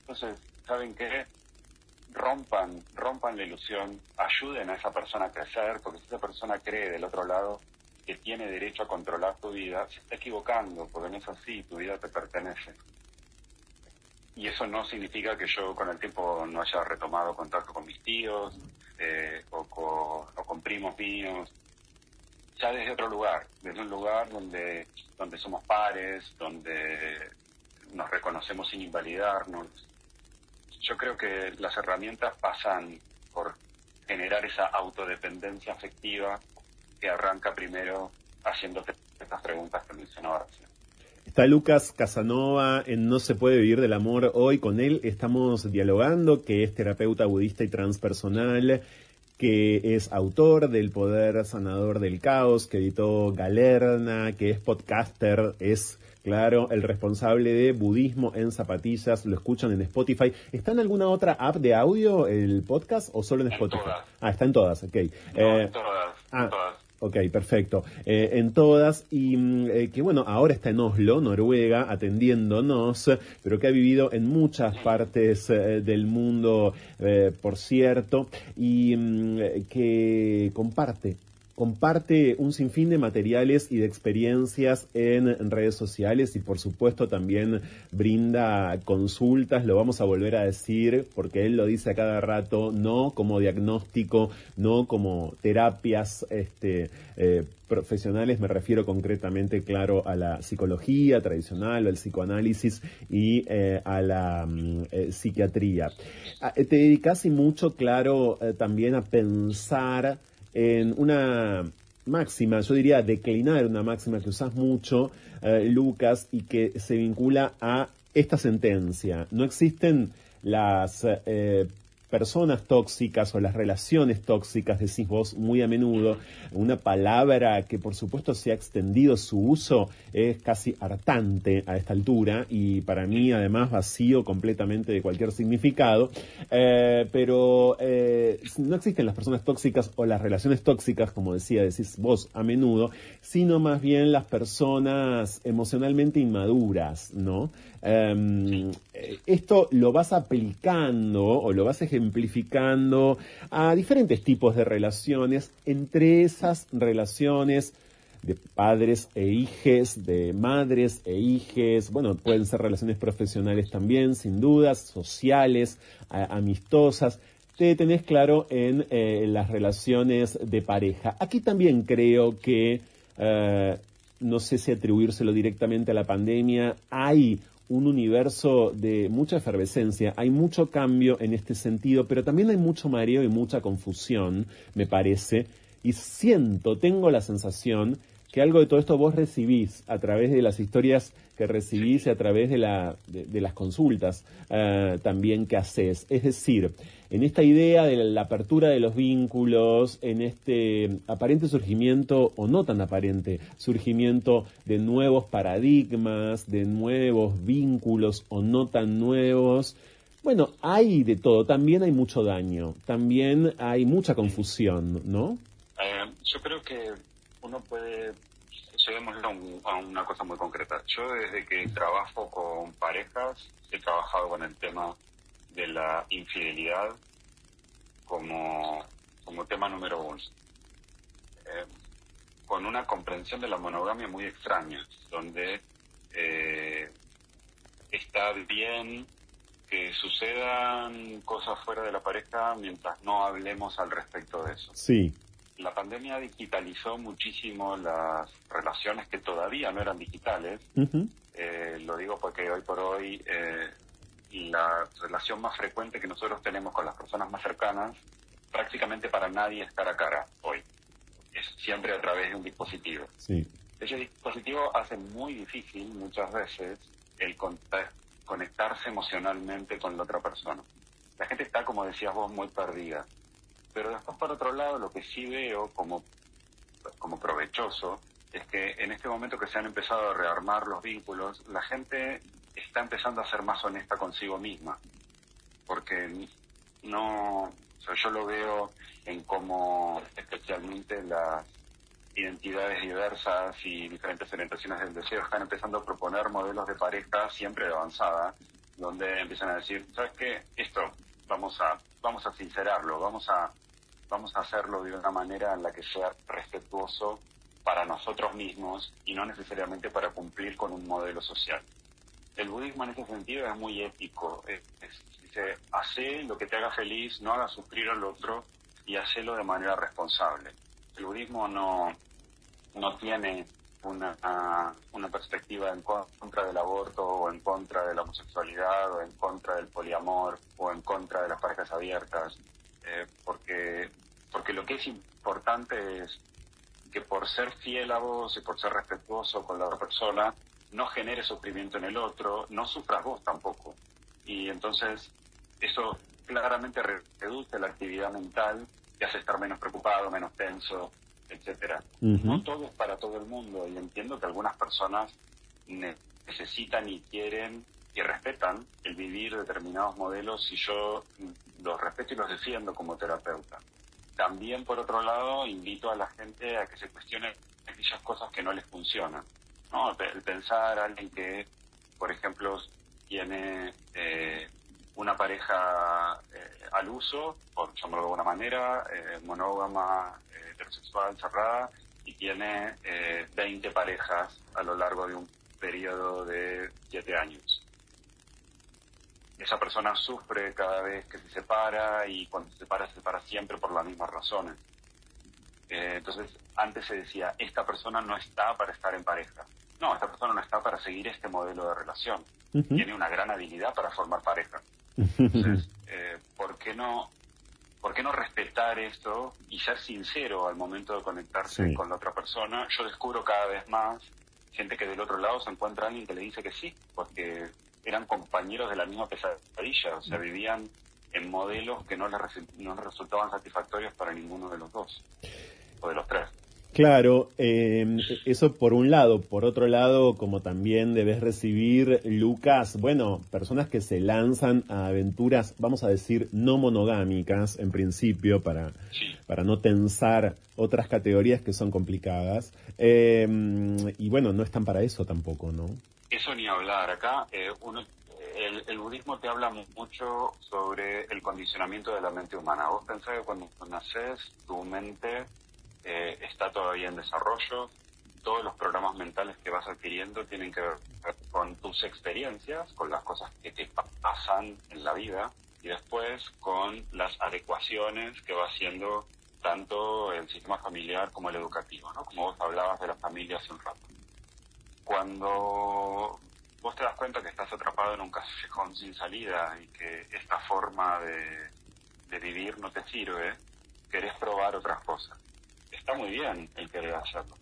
Entonces, ¿saben qué? Rompan, rompan la ilusión, ayuden a esa persona a crecer, porque si esa persona cree del otro lado que tiene derecho a controlar tu vida, se está equivocando, porque no es así, tu vida te pertenece. Y eso no significa que yo con el tiempo no haya retomado contacto con mis tíos eh, o, con, o con primos míos, ya desde otro lugar, desde un lugar donde, donde somos pares, donde nos reconocemos sin invalidarnos. Yo creo que las herramientas pasan por generar esa autodependencia afectiva que arranca primero haciéndote estas preguntas que mencionaba recién. Está Lucas Casanova en No se puede vivir del amor. Hoy con él estamos dialogando, que es terapeuta budista y transpersonal, que es autor del Poder Sanador del Caos, que editó Galerna, que es podcaster, es Claro, el responsable de Budismo en Zapatillas, lo escuchan en Spotify. ¿Está en alguna otra app de audio el podcast o solo en, En Spotify? todas. Ah, está en todas, ok. No, Eh, en todas, en ah, todas. Ok, perfecto. Eh, en todas, y mm, eh, que bueno, ahora está en Oslo, Noruega, atendiéndonos, pero que ha vivido en muchas partes eh, del mundo, por cierto, y mm, que comparte comparte un sinfín de materiales y de experiencias en redes sociales y por supuesto también brinda consultas, lo vamos a volver a decir porque él lo dice a cada rato, no como diagnóstico, no como terapias este, eh, profesionales, me refiero concretamente, claro, a la psicología tradicional, al psicoanálisis y eh, a la mm, eh, psiquiatría. Ah, te dedicas y mucho, claro, también a pensar en una máxima, yo diría declinar una máxima que usas mucho, eh, Lucas, y que se vincula a esta sentencia. No existen las eh, personas tóxicas o las relaciones tóxicas, decís vos muy a menudo, una palabra que por supuesto se ha extendido su uso es casi hartante a esta altura y para mí además vacío completamente de cualquier significado, Eh, pero eh, no existen las personas tóxicas o las relaciones tóxicas, como decía, decís vos a menudo, sino más bien las personas emocionalmente inmaduras, ¿no? Em, esto lo vas aplicando o lo vas ejemplificando a diferentes tipos de relaciones, entre esas relaciones de padres e hijes, de madres e hijes, bueno, pueden ser relaciones profesionales también, sin dudas, sociales, amistosas. Te tenés claro en eh, las relaciones de pareja. Aquí también creo que, eh, no sé si atribuírselo directamente a la pandemia, hay un universo de mucha efervescencia, hay mucho cambio en este sentido, pero también hay mucho mareo y mucha confusión, me parece, y siento, tengo la sensación que algo de todo esto vos recibís a través de las historias que recibís y a través de, la, de, las consultas eh, también que haces. Es decir, en esta idea de la apertura de los vínculos, en este aparente surgimiento, o no tan aparente, surgimiento de nuevos paradigmas, de nuevos vínculos o no tan nuevos, bueno, hay de todo, también hay mucho daño, también hay mucha confusión, ¿no? Eh, yo creo que uno puede, un- a una cosa muy concreta. Yo desde que trabajo con parejas, he trabajado con el tema de la infidelidad como, como tema número uno. Eh, con una comprensión de la monogamia muy extraña, donde eh, está bien que sucedan cosas fuera de la pareja mientras no hablemos al respecto de eso. Sí, La pandemia digitalizó muchísimo las relaciones que todavía no eran digitales. Eh, lo digo porque hoy por hoy eh, la relación más frecuente que nosotros tenemos con las personas más cercanas, prácticamente para nadie es cara a cara hoy. Es siempre a través de un dispositivo. sí, Ese dispositivo hace muy difícil muchas veces el conectarse emocionalmente con la otra persona. La gente está, como decías vos, muy perdida. Pero después, por otro lado, lo que sí veo como, como provechoso es que en este momento que se han empezado a rearmar los vínculos, la gente está empezando a ser más honesta consigo misma. Porque no, yo lo veo en cómo especialmente las identidades diversas y diferentes orientaciones del deseo están empezando a proponer modelos de pareja siempre de avanzada, donde empiezan a decir, ¿sabes qué? Esto vamos a vamos a sincerarlo, vamos a vamos a hacerlo de una manera en la que sea respetuoso para nosotros mismos y no necesariamente para cumplir con un modelo social. El budismo en ese sentido es muy ético. Es, dice, hace lo que te haga feliz, no haga sufrir al otro y hacelo de manera responsable. El budismo no, no tiene una, una perspectiva en contra del aborto o en contra de la homosexualidad o en contra del poliamor o en contra de las parejas abiertas, eh, porque, porque lo que es importante es que por ser fiel a vos y por ser respetuoso con la otra persona, no genere sufrimiento en el otro, no sufras vos tampoco. Y entonces eso claramente re- reduce la actividad mental, te hace estar menos preocupado, menos tenso, etcétera. No todo es para todo el mundo y entiendo que algunas personas ne- necesitan y quieren y respetan el vivir determinados modelos y yo los respeto y los defiendo como terapeuta. También, por otro lado, invito a la gente a que se cuestione aquellas cosas que no les funcionan. ¿no? El pensar a alguien que, por ejemplo, tiene eh, una pareja eh, al uso, por llamarlo de alguna manera, eh, monógama, eh, heterosexual, cerrada, y tiene eh, 20 parejas a lo largo de un periodo de 7 años. Esa persona sufre cada vez que se separa y cuando se separa, se separa siempre por las mismas razones. Eh, entonces, antes se decía, esta persona no está para estar en pareja. No, esta persona no está para seguir este modelo de relación. Tiene una gran habilidad para formar pareja. [LAUGHS] Entonces, eh, ¿por qué no ¿por qué no respetar esto y ser sincero al momento de conectarse Sí. con la otra persona? Yo descubro cada vez más gente que del otro lado se encuentra alguien que le dice que sí, porque eran compañeros de la misma pesadilla, o sea, vivían en modelos que no les, no les resultaban satisfactorios para ninguno de los dos, o de los tres. Claro, eh, eso por un lado. Por otro lado, como también debes recibir, Lucas, bueno, personas que se lanzan a aventuras, vamos a decir, no monogámicas en principio, para, para no tensar otras categorías que son complicadas. Eh, y bueno, no están para eso tampoco, ¿no? Eso ni hablar. Acá eh, uno, el, budismo te habla mu- mucho sobre el condicionamiento de la mente humana. Vos pensás que cuando naces, tu mente eh, está todavía en desarrollo. Todos los programas mentales que vas adquiriendo tienen que ver con tus experiencias, con las cosas que te pa- pasan en la vida y después con las adecuaciones que va haciendo tanto el sistema familiar como el educativo, ¿no? Como vos hablabas de la familia hace un rato cuando vos te das cuenta que estás atrapado en un callejón sin salida y que esta forma de, vivir no te sirve, querés probar otras cosas. Está muy bien el querer hacerlo.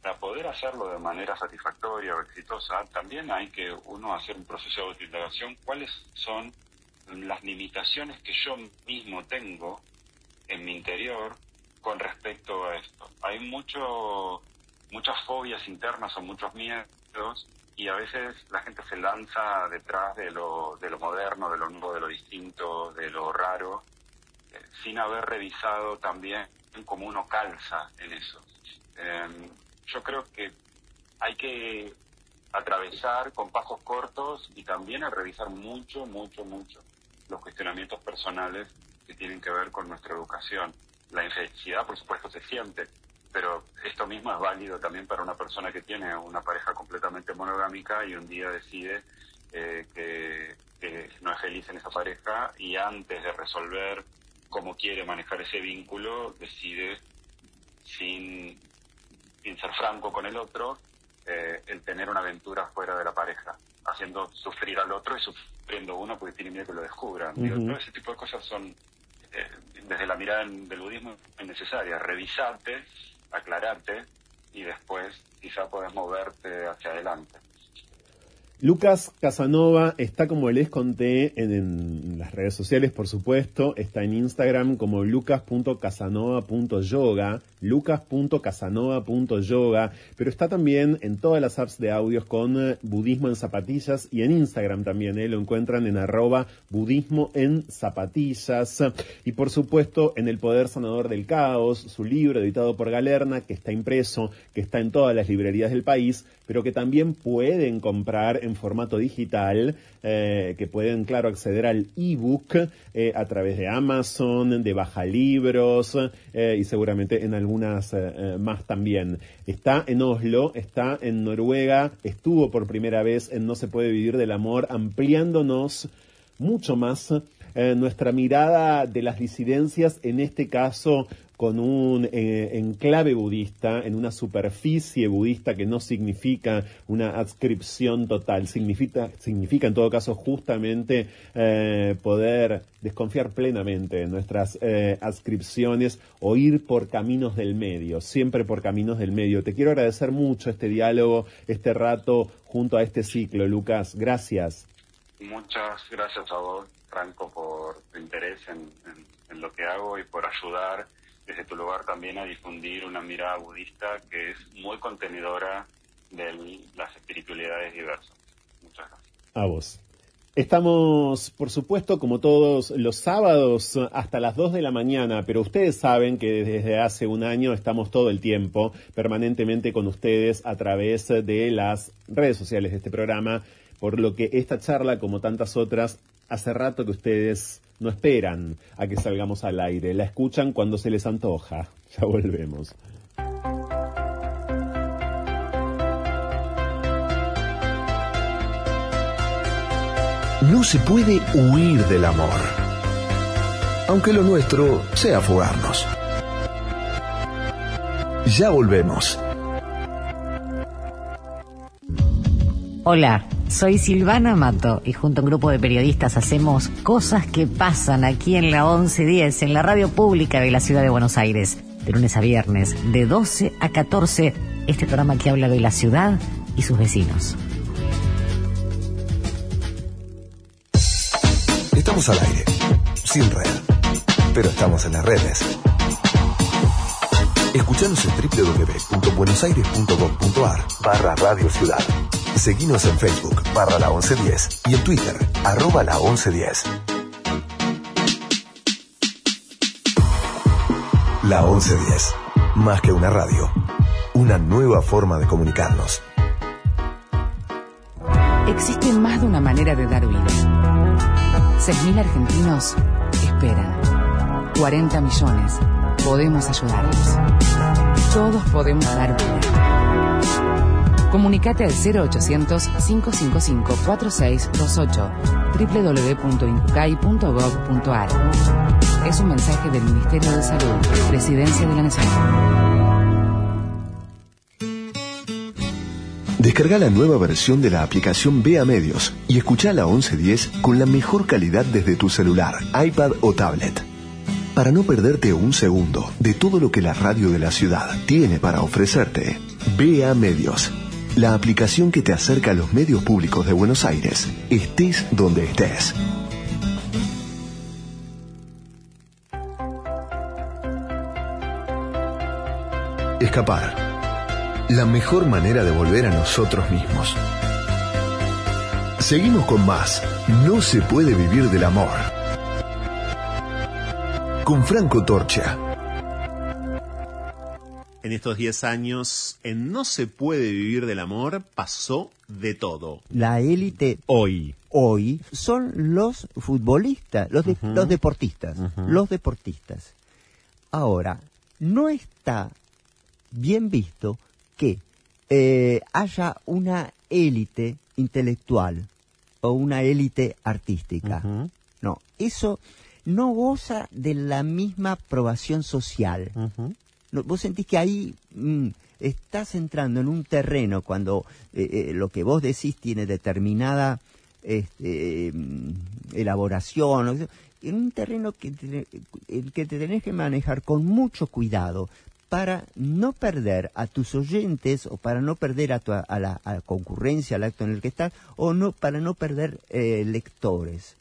Para poder hacerlo de manera satisfactoria o exitosa, también hay que uno hacer un proceso de autoindagación. ¿Cuáles son las limitaciones que yo mismo tengo en mi interior con respecto a esto? Hay mucho muchas fobias internas o muchos miedos y a veces la gente se lanza detrás de lo, de lo moderno, de lo nuevo, de lo distinto, de lo raro, eh, sin haber revisado también cómo uno calza en eso. Eh, yo creo que hay que atravesar con pasos cortos y también a revisar mucho, mucho, mucho los cuestionamientos personales que tienen que ver con nuestra educación. La infelicidad, por supuesto, se siente, pero esto mismo es válido también para una persona que tiene una pareja completamente monogámica y un día decide eh, que, que no es feliz en esa pareja y antes de resolver cómo quiere manejar ese vínculo, decide sin, sin ser franco con el otro, eh, el tener una aventura fuera de la pareja, haciendo sufrir al otro y sufriendo uno porque tiene miedo que lo descubran. Digo, Ujú. todo ese tipo de cosas son, eh, desde la mirada del budismo, es necesaria. Revisarte, aclararte y después quizá podés moverte hacia adelante. Lucas Casanova está, como les conté, en, las redes sociales, por supuesto. Está en Instagram como lucas.casanova.yoga, lucas.casanova.yoga, pero está también en todas las apps de audios con eh, Budismo en Zapatillas y en Instagram también. eh, Lo encuentran en arroba budismo en zapatillas. Y por supuesto, en El Poder Sanador del Caos, su libro editado por Galerna, que está impreso, que está en todas las librerías del país, pero que también pueden comprar en formato digital, eh, que pueden, claro, acceder al ebook eh, a través de Amazon, de Baja Libros eh, y seguramente en algunas más también. Está en Oslo, está en Noruega, estuvo por primera vez en No se puede vivir del amor, ampliándonos mucho más nuestra mirada de las disidencias, en este caso con un eh, enclave budista, en una superficie budista que no significa una adscripción total, significa, significa en todo caso justamente eh, poder desconfiar plenamente de nuestras eh, adscripciones o ir por caminos del medio, siempre por caminos del medio. Te quiero agradecer mucho este diálogo, este rato junto a este ciclo, Lucas. Gracias. Muchas gracias a vos, Franco, por tu interés en, lo que hago y por ayudar desde tu lugar también a difundir una mirada budista que es muy contenedora de las espiritualidades diversas. Muchas gracias. A vos. Estamos, por supuesto, como todos los sábados, hasta las 2 de la mañana, pero ustedes saben que desde hace un año estamos todo el tiempo, permanentemente con ustedes a través de las redes sociales de este programa, por lo que esta charla, como tantas otras, hace rato que ustedes no esperan a que salgamos al aire, la escuchan cuando se les antoja. [LAUGHS] Ya volvemos. No se puede huir del amor. Aunque lo nuestro sea fugarnos. Ya volvemos. Hola, soy Silvana Mato y junto a un grupo de periodistas hacemos cosas que pasan aquí en la 1110, en la radio pública de la ciudad de Buenos Aires. De lunes a viernes, de 12 a 14, este programa que habla de la ciudad y sus vecinos. Estamos al aire, sin red, pero estamos en las redes. Escuchanos en www.buenosaires.gov.ar barra Radio Ciudad. Seguinos en Facebook barra la 1110 y en Twitter arroba la 1110. La 1110. Más que una radio. Una nueva forma de comunicarnos. Existe más de una manera de dar vida. 6.000 argentinos esperan. 40 millones. Podemos ayudarlos. Todos podemos dar vida. Comunicate al 0800-555-4628 www.incucay.gov.ar Es un mensaje del Ministerio de Salud, Presidencia de la Nación. Descarga la nueva versión de la aplicación Vea Medios y escucha la 1110 con la mejor calidad desde tu celular, iPad o tablet. Para no perderte un segundo de todo lo que la radio de la ciudad tiene para ofrecerte, Vea Medios, la aplicación que te acerca a los medios públicos de Buenos Aires, estés donde estés. Escapar. La mejor manera de volver a nosotros mismos. Seguimos con más. No se puede vivir del amor. Con Franco Torcha. En estos 10 años, en No se puede vivir del amor, pasó de todo. La élite Hoy. hoy son los futbolistas, los, de- Ujú. los deportistas, los deportistas. Ahora, no está bien visto que eh, haya una élite intelectual o una élite artística. No, eso no goza de la misma aprobación social vos sentís que ahí mm, estás entrando en un terreno cuando eh, eh, lo que vos decís tiene determinada este, mm, elaboración, en un terreno que te, el que te tenés que manejar con mucho cuidado para no perder a tus oyentes o para no perder a, tu, a, la, concurrencia, al acto en el que estás, o no, para no perder eh, lectores.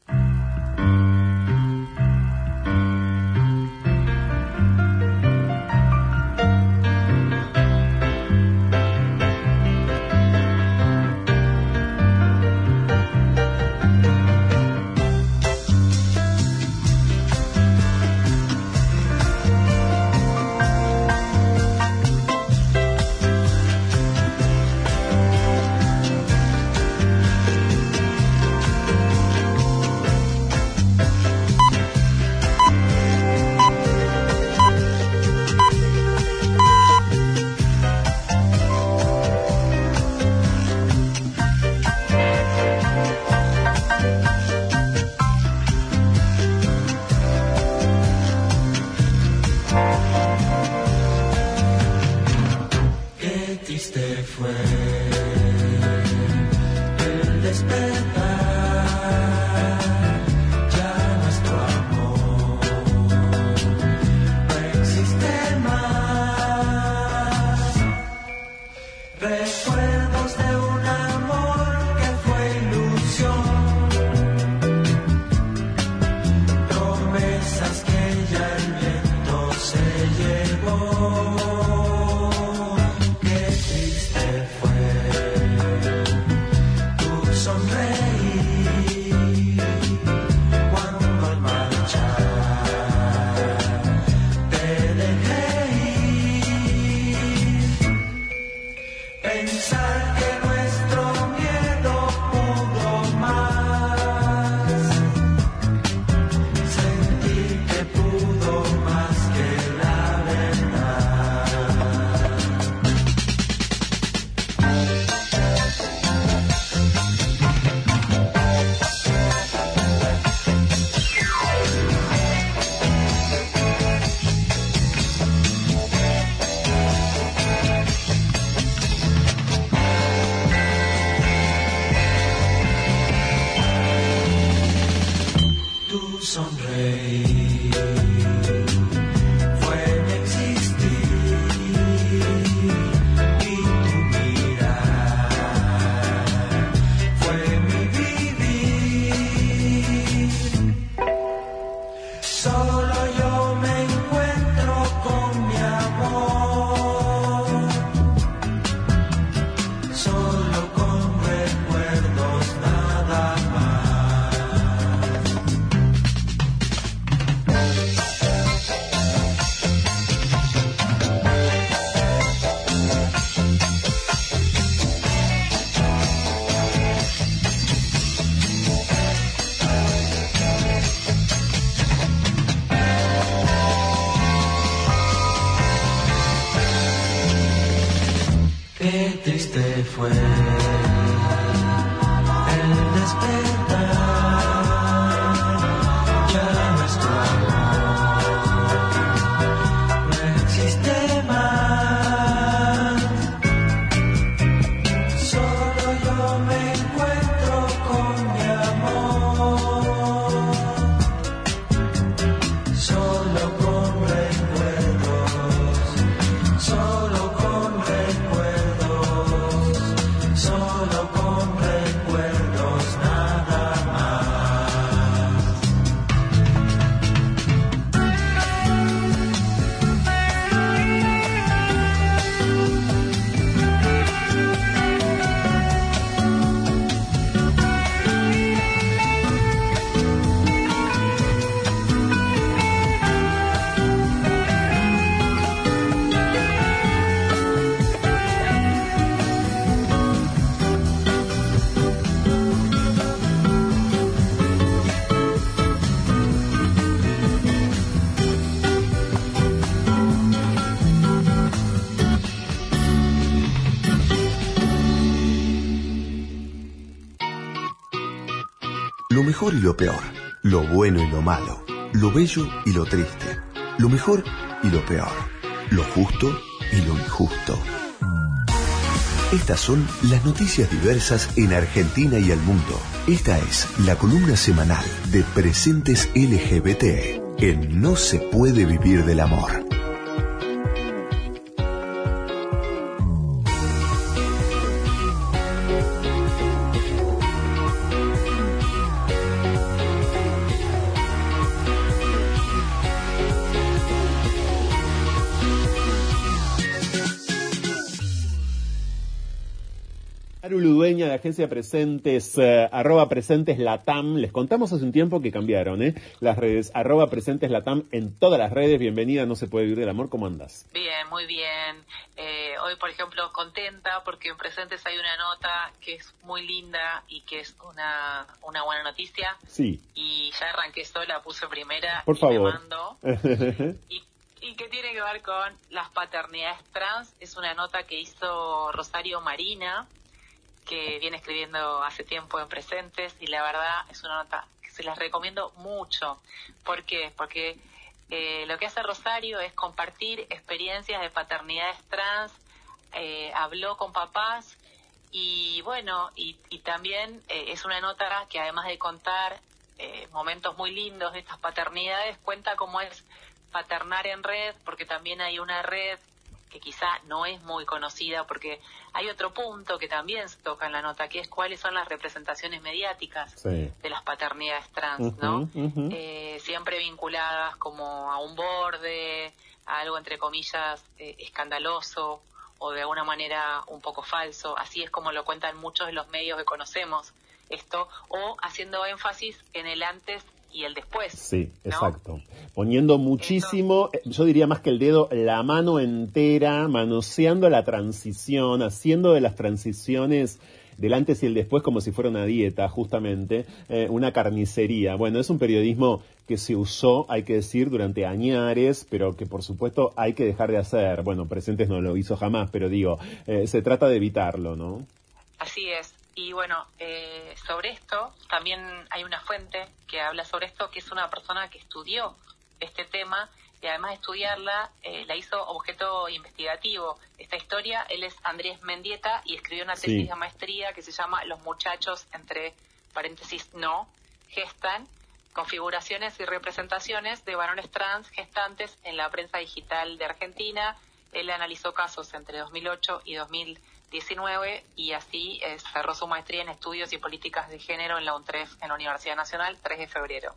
se fue. y lo peor, lo bueno y lo malo, lo bello y lo triste, lo mejor y lo peor, lo justo y lo injusto. Estas son las noticias diversas en Argentina y el mundo. Esta es la columna semanal de Presentes LGBT en No se puede vivir del amor. Agencia Presentes, eh, arroba Presentes Latam. Les contamos hace un tiempo que cambiaron, ¿eh? Las redes, arroba Presentes Latam en todas las redes. Bienvenida, no se puede vivir del amor. ¿Cómo andas? Bien, muy bien. Eh, hoy, por ejemplo, contenta porque en Presentes hay una nota que es muy linda y que es una, una buena noticia. Sí. Y ya arranqué sola, puse primera Por y favor. me mando. [LAUGHS] y, y que tiene que ver con las paternidades trans. Es una nota que hizo Rosario Marina, que viene escribiendo hace tiempo en Presentes, y la verdad es una nota que se las recomiendo mucho. ¿Por qué? Porque eh, lo que hace Rosario es compartir experiencias de paternidades trans, eh, habló con papás y bueno, y, y también eh, es una nota que además de contar momentos muy lindos de estas paternidades, cuenta cómo es paternar en red, porque también hay una red que quizá no es muy conocida, porque hay otro punto que también se toca en la nota, que es cuáles son las representaciones mediáticas Sí. de las paternidades trans, ¿no? Eh, siempre vinculadas como a un borde, a algo entre comillas eh, escandaloso o de alguna manera un poco falso. Así es como lo cuentan muchos de los medios que conocemos esto, o haciendo énfasis en el antes y el después. Sí, ¿no? exacto. Poniendo muchísimo, eh, yo diría más que el dedo, la mano entera, manoseando la transición, haciendo de las transiciones del antes y el después como si fuera una dieta, justamente, eh, una carnicería. Bueno, es un periodismo que se usó, hay que decir, durante añares, pero que por supuesto hay que dejar de hacer. Bueno, Presentes no lo hizo jamás, pero digo, eh, se trata de evitarlo, ¿no? Así es. Y bueno, eh, sobre esto también hay una fuente que habla sobre esto, que es una persona que estudió este tema y además de estudiarla, eh, la hizo objeto investigativo. Esta historia, él es Andrés Mendieta y escribió una tesis Sí. de maestría que se llama Los muchachos, entre paréntesis, no, gestan, configuraciones y representaciones de varones trans gestantes en la prensa digital de Argentina. Él analizó casos entre 2008 y 2019 y así eh, cerró su maestría en estudios y políticas de género en la UNTREF, en la Universidad Nacional, 3 de febrero.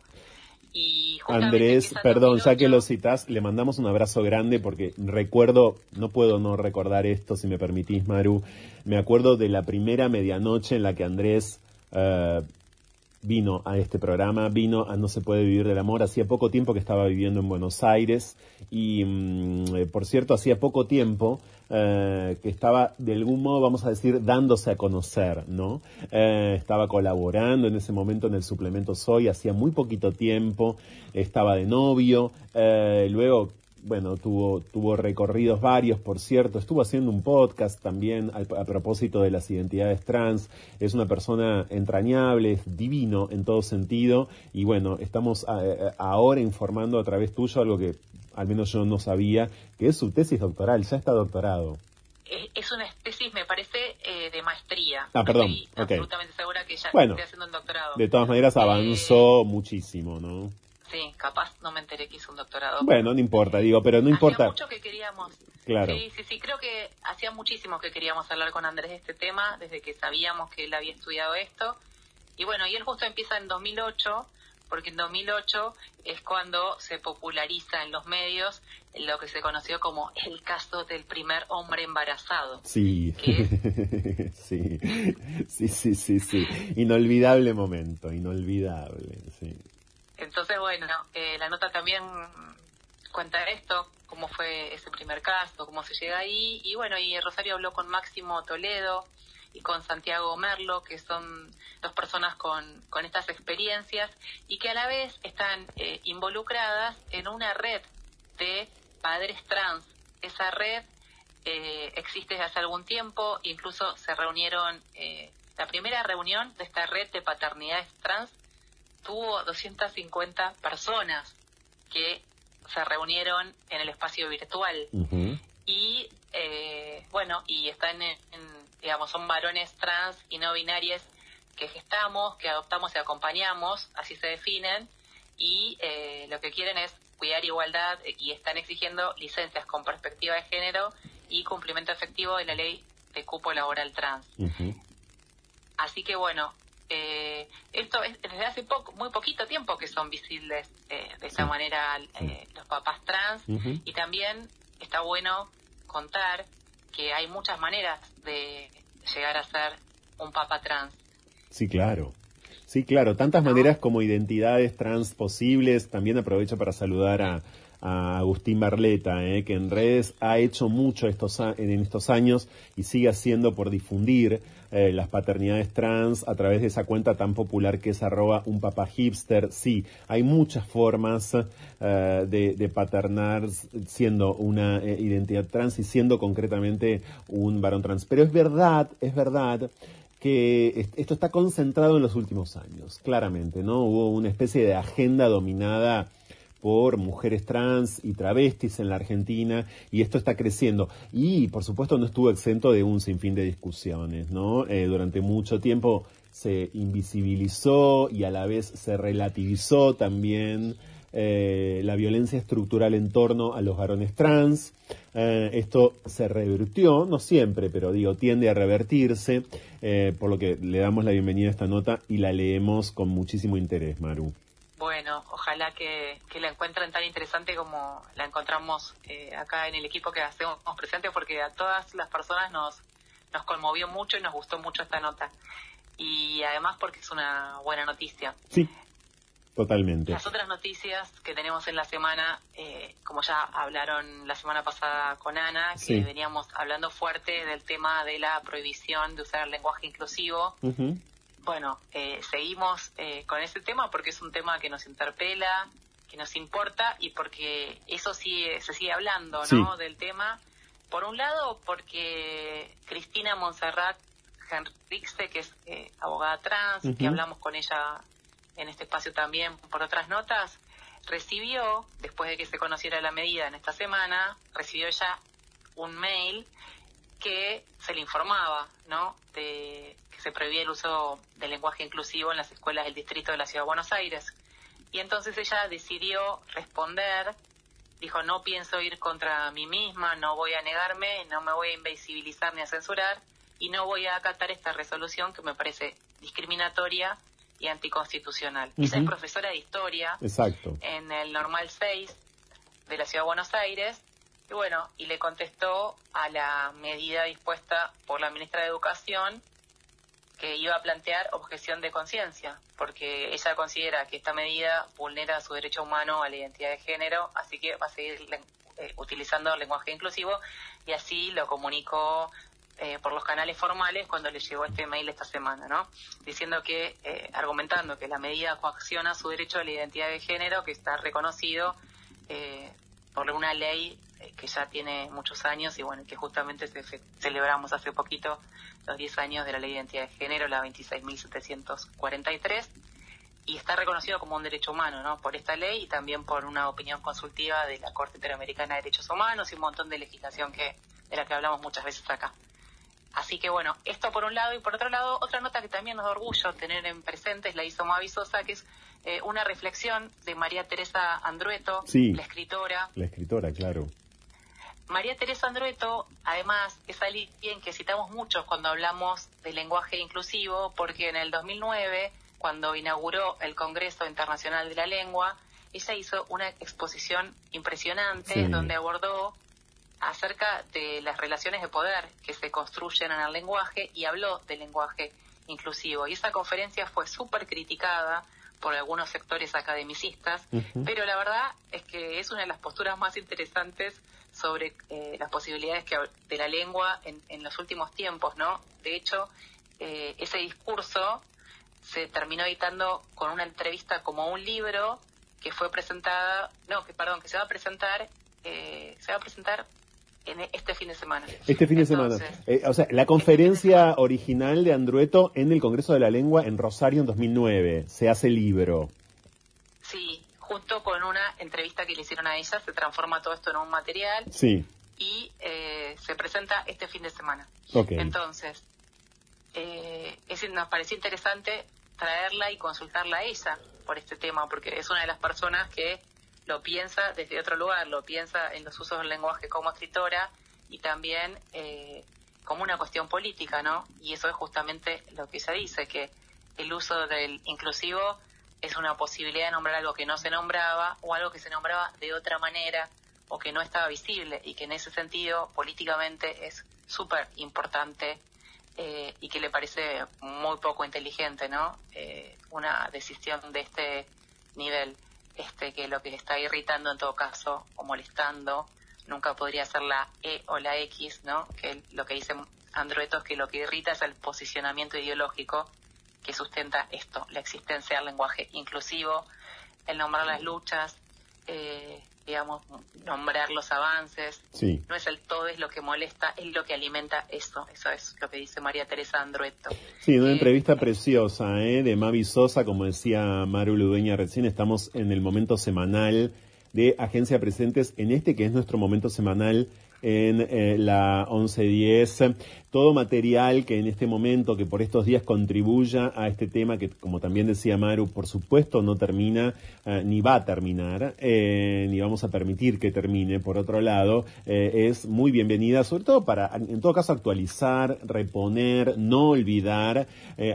Y Andrés, perdón, ya que 2008. lo citas, le mandamos un abrazo grande porque recuerdo, no puedo no recordar esto, si me permitís, Maru, me acuerdo de la primera medianoche en la que Andrés eh, vino a este programa, vino a No se puede vivir del amor, hacía poco tiempo que estaba viviendo en Buenos Aires y, mm, eh, por cierto, hacía poco tiempo eh, que estaba, de algún modo, vamos a decir, dándose a conocer, ¿no? Eh, estaba colaborando en ese momento en el suplemento Soy, hacía muy poquito tiempo, estaba de novio, luego bueno, tuvo, tuvo recorridos varios, por cierto, estuvo haciendo un podcast también a, a propósito de las identidades trans, es una persona entrañable, es divino en todo sentido, y bueno, estamos a- a- ahora informando a través tuyo algo que al menos yo no sabía, que es su tesis doctoral, ya está doctorado. Eh, Es una tesis, me parece, eh, de maestría. Ah, perdón, Estoy absolutamente segura que ya Bueno, estoy haciendo un doctorado. De todas maneras avanzó muchísimo, ¿no? Sí, capaz no me enteré que hizo un doctorado. Bueno, no importa, digo, pero no Hacía importa. mucho que queríamos. Claro. Sí, sí, sí, creo que hacía muchísimo que queríamos hablar con Andrés de este tema, desde que sabíamos que él había estudiado esto. Y bueno, y él justo empieza en 2008, porque en 2008 es cuando se populariza en los medios lo que se conoció como el caso del primer hombre embarazado. Sí. [LAUGHS] sí. Sí, sí, sí, sí. Inolvidable momento, inolvidable, sí. Entonces, bueno, eh, la nota también cuenta esto, cómo fue ese primer caso, cómo se llega ahí. Y bueno, y Rosario habló con Máximo Toledo y con Santiago Merlo, que son dos personas con, con estas experiencias y que a la vez están eh, involucradas en una red de padres trans. Esa red eh, existe desde hace algún tiempo, incluso se reunieron, eh, la primera reunión de esta red de paternidades trans tuvo 250 personas que se reunieron en el espacio virtual. Y eh, bueno y están en, en, digamos son varones trans y no binarios que gestamos que adoptamos y acompañamos así se definen y eh, lo que quieren es cuidar igualdad y están exigiendo licencias con perspectiva de género y cumplimiento efectivo de la ley de cupo laboral trans. Así que bueno, eh, esto es desde hace poco, muy poquito tiempo que son visibles eh, de esta Sí. manera eh, los papás trans y también está bueno contar que hay muchas maneras de llegar a ser un papa trans. Sí, claro. Sí, claro, tantas maneras como identidades trans posibles. También aprovecho para saludar a, a Agustín Barleta, eh, que en redes ha hecho mucho estos, a- en estos años y sigue haciendo por difundir eh, las paternidades trans a través de esa cuenta tan popular que es arroba un papá hipster. Sí, hay muchas formas eh, de, paternar siendo una eh, identidad trans y siendo concretamente un varón trans. Pero es verdad, es verdad que est- esto está concentrado en los últimos años, claramente, ¿no? Hubo una especie de agenda dominada por mujeres trans y travestis en la Argentina y esto está creciendo. Y, por supuesto, no estuvo exento de un sinfín de discusiones, ¿no? Eh, durante mucho tiempo se invisibilizó y a la vez se relativizó también eh, la violencia estructural en torno a los varones trans. Eh, esto se revirtió, no siempre, pero digo, tiende a revertirse, por lo que le damos la bienvenida a esta nota y la leemos con muchísimo interés, Maru. Bueno, ojalá que, que la encuentren tan interesante como la encontramos eh, acá en el equipo que hacemos presente, porque a todas las personas nos, nos conmovió mucho y nos gustó mucho esta nota. Y además porque es una buena noticia. Sí, totalmente. Las otras noticias que tenemos en la semana, eh, como ya hablaron la semana pasada con Ana, que Sí. veníamos hablando fuerte del tema de la prohibición de usar el lenguaje inclusivo. Ujú. Bueno, eh, seguimos eh, con ese tema porque es un tema que nos interpela, que nos importa y porque eso sí se sigue hablando, ¿no? Sí. Del tema. Por un lado, porque Cristina Montserrat Henrixe, que es eh, abogada trans, que Ujú. hablamos con ella en este espacio también por otras notas, recibió, después de que se conociera la medida en esta semana, recibió ella un mail que se le informaba, ¿no? De que se prohibía el uso del lenguaje inclusivo en las escuelas del distrito de la Ciudad de Buenos Aires. Y entonces ella decidió responder, dijo, no pienso ir contra mí misma, no voy a negarme, no me voy a invisibilizar ni a censurar y no voy a acatar esta resolución que me parece discriminatoria y anticonstitucional. Ella es profesora de historia Exacto. en el Normal 6 de la Ciudad de Buenos Aires. Y bueno, y le contestó a la medida dispuesta por la ministra de Educación que iba a plantear objeción de conciencia, porque ella considera que esta medida vulnera su derecho humano a la identidad de género, así que va a seguir eh, utilizando el lenguaje inclusivo y así lo comunicó eh, por los canales formales cuando le llegó este mail esta semana, ¿no? Diciendo que, eh, argumentando que la medida coacciona su derecho a la identidad de género que está reconocido eh, por una ley eh, que ya tiene muchos años y bueno, que justamente se celebramos hace poquito los 10 años de la ley de identidad de género, la 26.743, y está reconocido como un derecho humano, ¿no? Por esta ley y también por una opinión consultiva de la Corte Interamericana de Derechos Humanos y un montón de legislación que de la que hablamos muchas veces acá. Así que bueno, esto por un lado y por otro lado, otra nota que también nos da orgullo tener en presentes, la hizo Mavi Sosa, que es eh, una reflexión de María Teresa Andrueto, Sí. la escritora, La escritora, claro. María Teresa Andrueto, además, es alguien que citamos mucho cuando hablamos de lenguaje inclusivo, porque en el 2009, cuando inauguró el Congreso Internacional de la Lengua, ella hizo una exposición impresionante Sí. donde abordó acerca de las relaciones de poder que se construyen en el lenguaje y habló del lenguaje inclusivo. Y esa conferencia fue súper criticada por algunos sectores academicistas, pero la verdad es que es una de las posturas más interesantes sobre eh, las posibilidades que, de la lengua en, en los últimos tiempos, ¿no? De hecho, eh, ese discurso se terminó editando con una entrevista como un libro que fue presentada, no, que perdón, que se va a presentar, eh, se va a presentar en este fin de semana. Este fin de semana. Eh, o sea, la conferencia original de Andrueto en el Congreso de la Lengua en Rosario en 2009. Se hace libro. Sí, junto con una entrevista que le hicieron a ella, se transforma todo esto en un material Sí. y eh, se presenta este fin de semana. Ok. Entonces, eh, es, nos pareció interesante traerla y consultarla a ella por este tema, porque es una de las personas que lo piensa desde otro lugar, lo piensa en los usos del lenguaje como escritora y también eh, como una cuestión política, ¿no? Y eso es justamente lo que ella dice, que el uso del inclusivo es una posibilidad de nombrar algo que no se nombraba o algo que se nombraba de otra manera o que no estaba visible y que en ese sentido políticamente es súper importante eh, y que le parece muy poco inteligente, ¿no? Eh, una decisión de este nivel, este que lo que está irritando en todo caso o molestando nunca podría ser la E o la X, ¿no? Que lo que dice Androeto es que lo que irrita es el posicionamiento ideológico que sustenta esto, la existencia del lenguaje inclusivo, el nombrar las luchas, eh, digamos, nombrar los avances. Sí. No es el todo, es lo que molesta, es lo que alimenta eso. Eso es lo que dice María Teresa Andrueto. Sí, una Eh, entrevista preciosa ¿eh? de Mavi Sosa, como decía Maru Ludueña recién, estamos en el momento semanal de Agencia Presentes, en este que es nuestro momento semanal en eh, la 1110. Todo material que en este momento, que por estos días contribuya a este tema, que como también decía Maru, por supuesto no termina, eh, ni va a terminar, eh, ni vamos a permitir que termine, por otro lado, eh, es muy bienvenida, sobre todo para, en todo caso, actualizar, reponer, no olvidar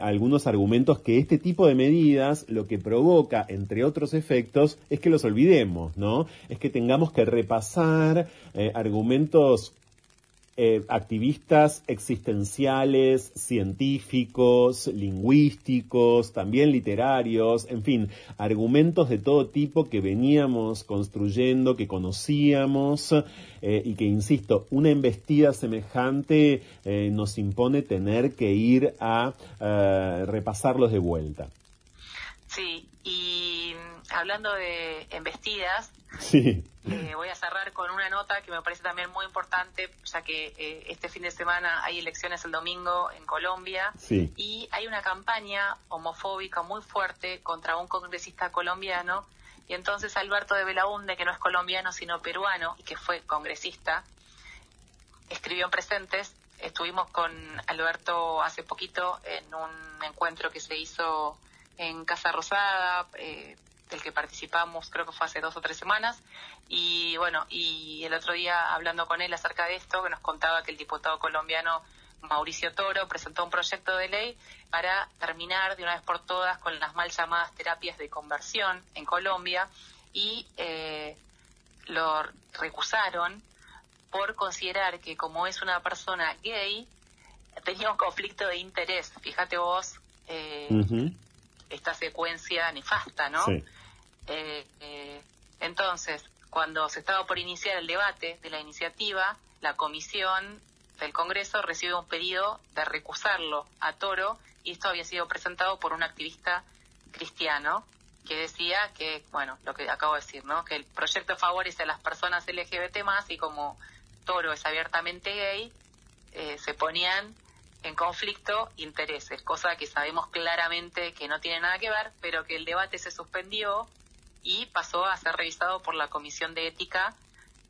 algunos argumentos que este tipo de medidas lo que provoca, entre otros efectos, es que los olvidemos, ¿no? Es que tengamos que repasar argumentos eh, activistas existenciales, científicos, lingüísticos, también literarios, en fin, argumentos de todo tipo que veníamos construyendo, que conocíamos eh, y que, insisto, una embestida semejante eh, nos impone tener que ir a repasarlos de vuelta. Sí, y hablando de embestidas, Sí, eh, voy a cerrar con una nota que me parece también muy importante, ya que eh, este fin de semana hay elecciones el domingo en Colombia sí. y hay una campaña homofóbica muy fuerte contra un congresista colombiano y entonces Alberto de Belaunde, que no es colombiano sino peruano y que fue congresista, escribió en Presentes. Estuvimos con Alberto hace poquito en un encuentro que se hizo en Casa Rosada, eh, del que participamos creo que fue hace dos o tres semanas. Y bueno, y el otro día hablando con él acerca de esto, que nos contaba que el diputado colombiano Mauricio Toro presentó un proyecto de ley para terminar de una vez por todas con las mal llamadas terapias de conversión en Colombia y eh, lo recusaron por considerar que como es una persona gay, tenía un conflicto de interés. Fíjate vos eh, esta secuencia nefasta, ¿no? Sí. Eh, eh, entonces, cuando se estaba por iniciar el debate de la iniciativa, la comisión del Congreso recibe un pedido de recusarlo a Toro y esto había sido presentado por un activista cristiano que decía que, bueno, lo que acabo de decir, ¿no? Que el proyecto favorece a las personas LGBT más y como Toro es abiertamente gay, eh, se ponían en conflicto intereses, cosa que sabemos claramente que no tiene nada que ver, pero que el debate se suspendió y pasó a ser revisado por la Comisión de Ética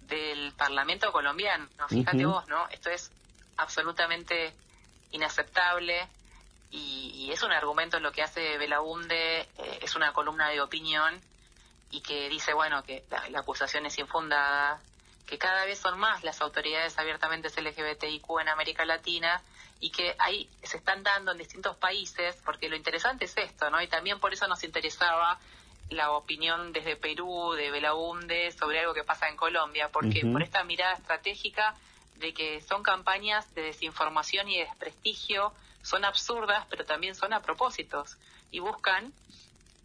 del Parlamento colombiano. Fíjate Ujú. vos, ¿no? Esto es absolutamente inaceptable y, y es un argumento lo que hace Belaunde, eh, es una columna de opinión y que dice, bueno, que la, la acusación es infundada, que cada vez son más las autoridades abiertamente LGBTIQ en América Latina y que ahí se están dando en distintos países, porque lo interesante es esto, ¿no? Y también por eso nos interesaba la opinión desde Perú, de Belaunde, sobre algo que pasa en Colombia, porque por esta mirada estratégica de que son campañas de desinformación y de desprestigio, son absurdas, pero también son a propósitos y buscan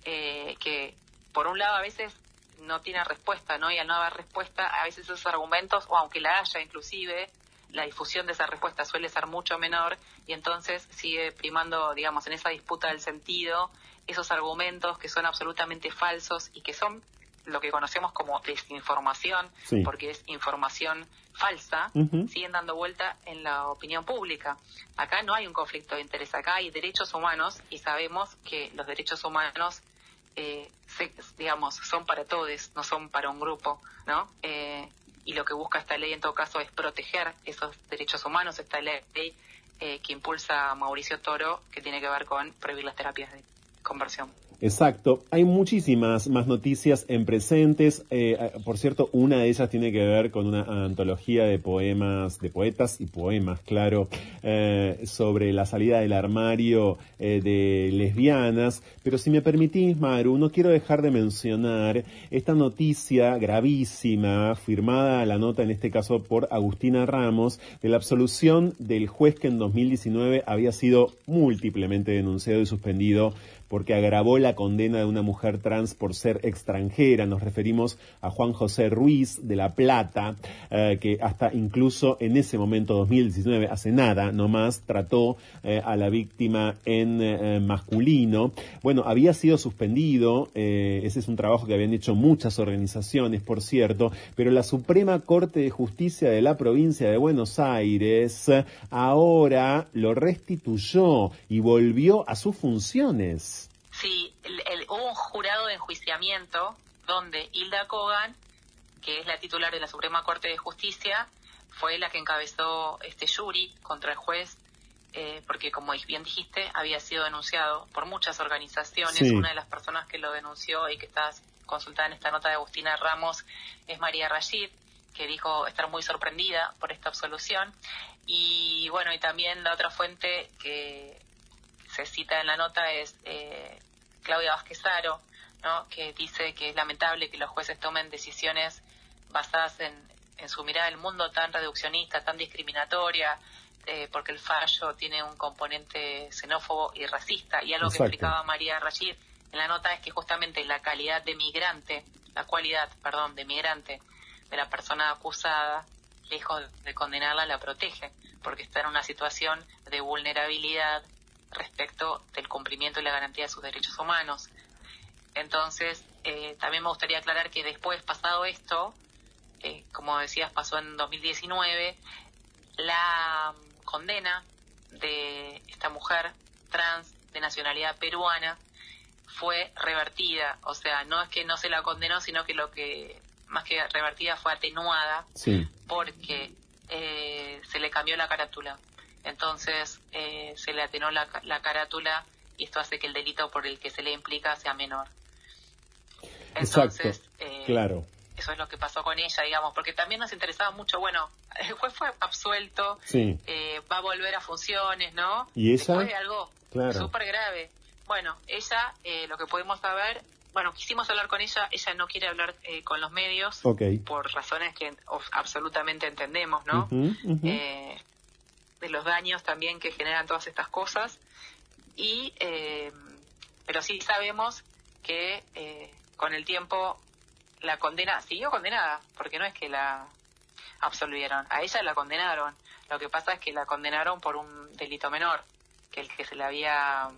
eh, que, por un lado, a veces no tiene respuesta, ¿no? Y al no haber respuesta, a veces esos argumentos, o aunque la haya inclusive, la difusión de esa respuesta suele ser mucho menor y entonces sigue primando, digamos, en esa disputa del sentido, esos argumentos que son absolutamente falsos y que son lo que conocemos como desinformación, Sí. porque es información falsa, siguen dando vuelta en la opinión pública. Acá no hay un conflicto de interés, acá hay derechos humanos y sabemos que los derechos humanos, eh, se- digamos, son para todos, no son para un grupo, ¿no? Eh, y lo que busca esta ley en todo caso es proteger esos derechos humanos, esta ley eh, que impulsa Mauricio Toro, que tiene que ver con prohibir las terapias de conversión. Exacto. Hay muchísimas más noticias en presentes. Eh, por cierto, una de ellas tiene que ver con una antología de poemas, de poetas y poemas, claro, eh, sobre la salida del armario eh, de lesbianas. Pero si me permitís, Maru, no quiero dejar de mencionar esta noticia gravísima, firmada la nota en este caso por Agustina Ramos, de la absolución del juez que en 2019 había sido múltiplemente denunciado y suspendido porque agravó la condena de una mujer trans por ser extranjera. Nos referimos a Juan José Ruiz de La Plata, eh, que hasta incluso en ese momento, 2019, hace nada nomás, trató eh, a la víctima en eh, masculino. Bueno, había sido suspendido, ese es un trabajo que habían hecho muchas organizaciones, por cierto, pero la Suprema Corte de Justicia de la provincia de Buenos Aires ahora lo restituyó y volvió a sus funciones. Sí, hubo un jurado de enjuiciamiento donde Hilda Kogan, que es la titular de la Suprema Corte de Justicia, fue la que encabezó este jury contra el juez, eh, porque como bien dijiste, había sido denunciado por muchas organizaciones. Una de las personas que lo denunció y que está consultada en esta nota de Agustina Ramos es María Rashid, que dijo estar muy sorprendida por esta absolución. Y bueno, y también la otra fuente que se cita en la nota es eh, Claudia Vázquezaro, ¿no? que dice que es lamentable que los jueces tomen decisiones basadas en, su mirada del mundo tan reduccionista, tan discriminatoria, eh, porque el fallo tiene un componente xenófobo y racista. Y algo que explicaba María Rashid en la nota es que justamente la calidad de migrante, la cualidad, perdón, de migrante de la persona acusada, lejos de condenarla, la protege, porque está en una situación de vulnerabilidad respecto del cumplimiento y la garantía de sus derechos humanos. Entonces, eh, también me gustaría aclarar que después, pasado esto, eh, como decías, pasó en 2019, la condena de esta mujer trans de nacionalidad peruana fue revertida. O sea, no es que no se la condenó, sino que lo que más que revertida fue atenuada porque eh, se le cambió la carátula. Entonces eh, se le atenó la, carátula y esto hace que el delito por el que se le implica sea menor. Entonces, eh, claro. Eso es lo que pasó con ella, digamos, porque también nos interesaba mucho, bueno, el juez fue absuelto, eh, va a volver a funciones, ¿no? Y esa. Después de algo súper grave. Bueno, ella, lo que podemos saber, bueno, quisimos hablar con ella, ella no quiere hablar con los medios por razones que absolutamente entendemos, ¿no? De los daños también que generan todas estas cosas. Y, eh, pero sí sabemos que eh, con el tiempo la condena siguió condenada, porque no es que la absolvieron, a ella la condenaron. Lo que pasa es que la condenaron por un delito menor que el que se le había,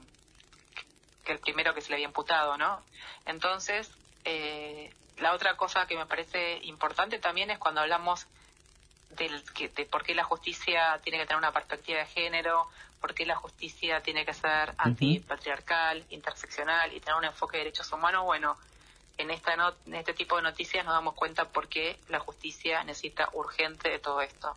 que el primero que se le había imputado, ¿no? Entonces, eh, la otra cosa que me parece importante también es cuando hablamos del, de por qué la justicia tiene que tener una perspectiva de género, por qué la justicia tiene que ser antipatriarcal, interseccional y tener un enfoque de derechos humanos, bueno, en, esta en este tipo de noticias nos damos cuenta por qué la justicia necesita urgente de todo esto.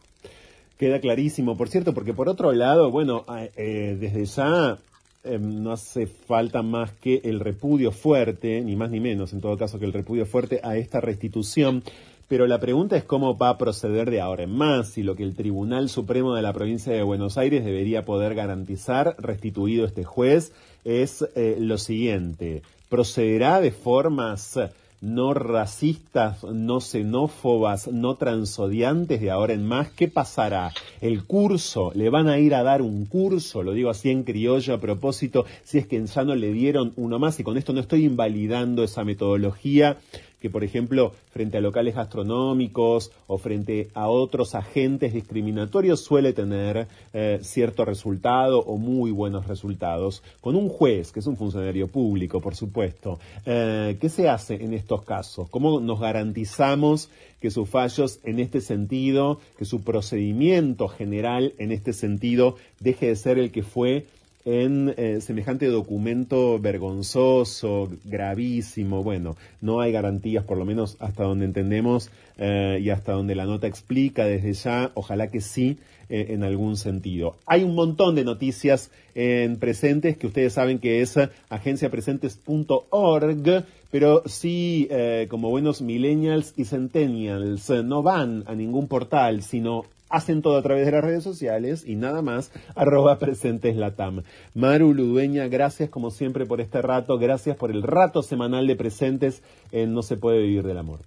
Queda clarísimo, por cierto, porque por otro lado, bueno, eh, desde ya em, no hace falta más que el repudio fuerte, ni más ni menos, en todo caso que el repudio fuerte a esta restitución pero la pregunta es cómo va a proceder de ahora en más, y lo que el Tribunal Supremo de la provincia de Buenos Aires debería poder garantizar, restituido este juez, es eh, lo siguiente. Procederá de formas no racistas, no xenófobas, no transodiantes de ahora en más. ¿Qué pasará? El curso, le van a ir a dar un curso, lo digo así en criollo a propósito, si es que ya no le dieron uno más, y con esto no estoy invalidando esa metodología que, por ejemplo, frente a locales gastronómicos o frente a otros agentes discriminatorios suele tener eh, cierto resultado o muy buenos resultados. Con un juez, que es un funcionario público, por supuesto, eh, ¿qué se hace en estos casos? ¿Cómo nos garantizamos que sus fallos en este sentido, que su procedimiento general en este sentido deje de ser el que fue en eh, semejante documento vergonzoso, gravísimo. Bueno, no hay garantías, por lo menos hasta donde entendemos eh, y hasta donde la nota explica desde ya. Ojalá que sí, eh, en algún sentido. Hay un montón de noticias en presentes que ustedes saben que es agenciapresentes.org, pero sí, como buenos millennials y centennials, no van a ningún portal, sino hacen todo a través de las redes sociales y nada más, [LAUGHS] arroba presentes latam. Maru Ludueña, gracias como siempre por este rato, gracias por el rato semanal de presentes en No se puede vivir del amor.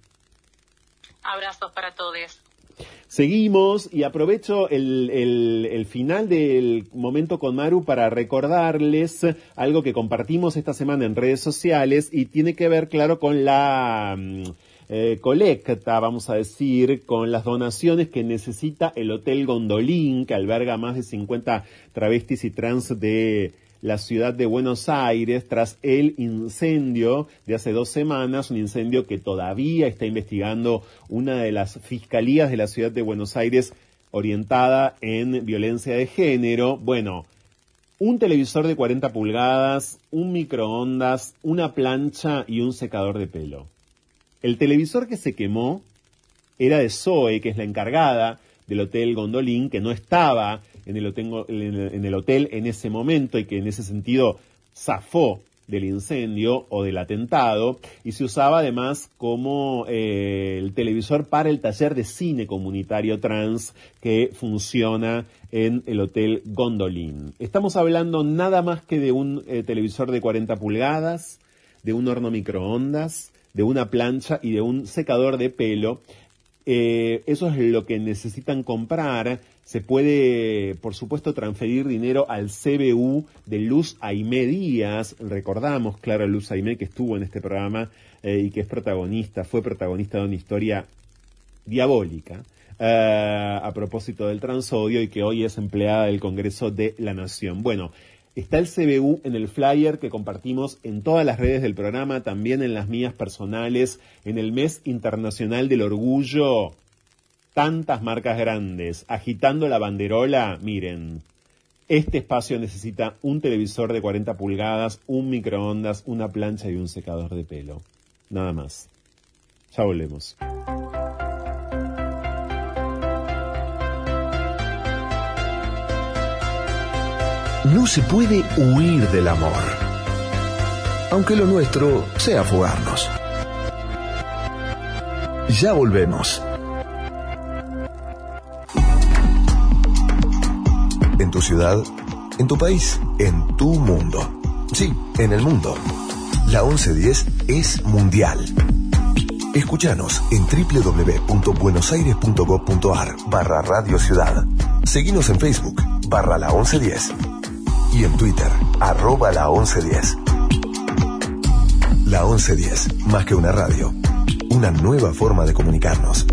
Abrazos para todos. Seguimos y aprovecho el, el, el, final del momento con Maru para recordarles algo que compartimos esta semana en redes sociales y tiene que ver, claro, con la... mm, eh, colecta, vamos a decir, con las donaciones que necesita el Hotel Gondolín, que alberga más de 50 travestis y trans de la ciudad de Buenos Aires tras el incendio de hace dos semanas, un incendio que todavía está investigando una de las fiscalías de la ciudad de Buenos Aires orientada en violencia de género. Bueno, un televisor de 40 pulgadas, un microondas, una plancha y un secador de pelo. El televisor que se quemó era de Zoe, que es la encargada del Hotel Gondolín, que no estaba en el, hotel, en ese momento y que en ese sentido zafó del incendio o del atentado y se usaba además como eh, el televisor para el taller de cine comunitario trans que funciona en el Hotel Gondolin. Estamos hablando nada más que de un eh, televisor de 40 pulgadas, de un horno microondas, de una plancha y de un secador de pelo. Eh, eso es lo que necesitan comprar. Se puede, por supuesto, transferir dinero al CBU de Luz Aimé Díaz. Recordamos, claro, Luz Aimé que estuvo en este programa eh, y que es protagonista, fue protagonista de una historia diabólica. eh, a propósito del transodio y que hoy es empleada del Congreso de la Nación. Bueno, Está el CBU en el flyer que compartimos en todas las redes del programa, también en las mías personales, en el mes internacional del orgullo. Tantas marcas grandes agitando la banderola, miren. Este espacio necesita un televisor de 40 pulgadas, un microondas, una plancha y un secador de pelo. Nada más. Ya volvemos. No se puede huir del amor, aunque lo nuestro sea fugarnos. Ya volvemos. En tu ciudad, en tu país, en tu mundo. Sí, en el mundo. La 1110 es mundial. Escúchanos en www.buenosaires.gov.ar barra Radio Ciudad. Seguinos en Facebook barra la 1110 y en Twitter arroba la 1110. La 1110, más que una radio, una nueva forma de comunicarnos.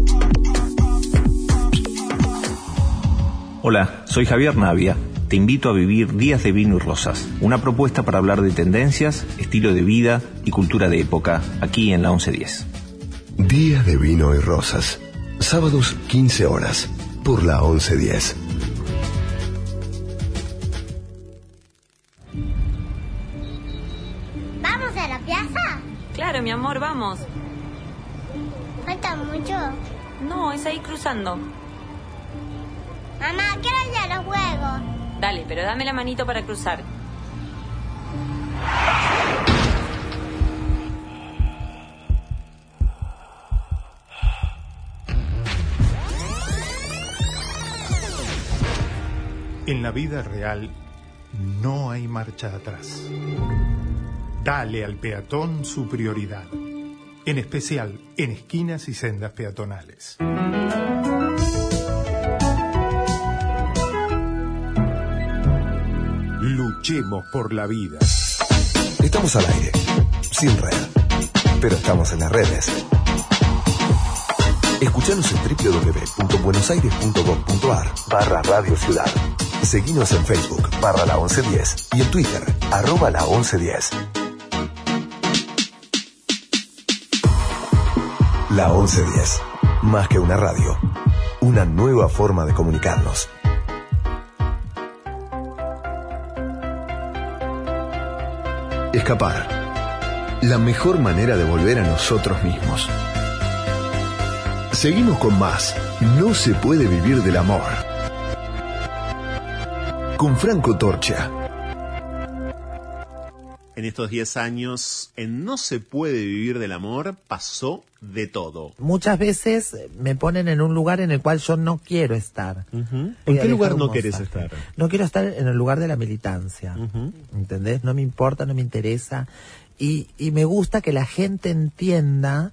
Hola, soy Javier Navia. Te invito a vivir Días de Vino y Rosas, una propuesta para hablar de tendencias, estilo de vida y cultura de época, aquí en la 1110. Días de vino y rosas. Sábados 15 horas por la 1110. mi amor, vamos. ¿Falta mucho? No, es ahí cruzando. Mamá, quiero ya los juegos. Dale, pero dame la manito para cruzar. En la vida real no hay marcha atrás. Dale al peatón su prioridad, en especial en esquinas y sendas peatonales. Luchemos por la vida. Estamos al aire, sin red, pero estamos en las redes. Escuchanos en www.buenosaires.gov.ar barra Radio Ciudad. Seguinos en Facebook barra la 1110 y en Twitter arroba la 1110. La 1110, más que una radio, una nueva forma de comunicarnos. Escapar. La mejor manera de volver a nosotros mismos. Seguimos con más. No se puede vivir del amor. Con Franco Torcha. En estos 10 años, en No se puede vivir del amor, pasó de todo. Muchas veces me ponen en un lugar en el cual yo no quiero estar. ¿En qué lugar no mensaje. estar? No quiero estar en el lugar de la militancia. ¿Entendés? No me importa, no me interesa. Y, y me gusta que la gente entienda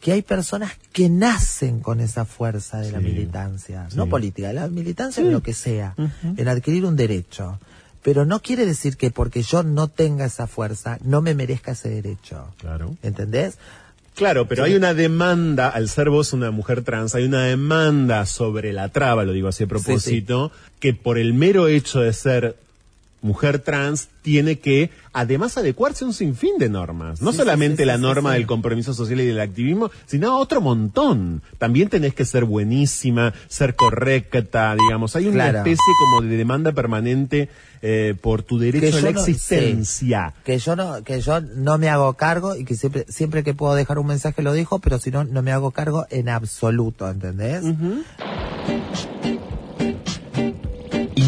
que hay personas que nacen con esa fuerza de la militancia, sí. no política, la militancia Sí. en lo que sea, en adquirir un derecho. Pero no quiere decir que porque yo no tenga esa fuerza, no me merezca ese derecho. Claro. ¿Entendés? Claro, pero hay una demanda, al ser vos una mujer trans, hay una demanda sobre la traba, lo digo así a propósito, que por el mero hecho de ser mujer trans tiene que además adecuarse a un sinfín de normas. No Sí, solamente sí, sí, la norma del compromiso social y del activismo, sino otro montón. También tenés que ser buenísima, ser correcta, digamos. Hay una Claro. especie como de demanda permanente eh, por tu derecho a la no- existencia. que yo no que yo no me hago cargo y que siempre siempre que puedo dejar un mensaje lo dijo pero si no no me hago cargo en absoluto ¿entendés?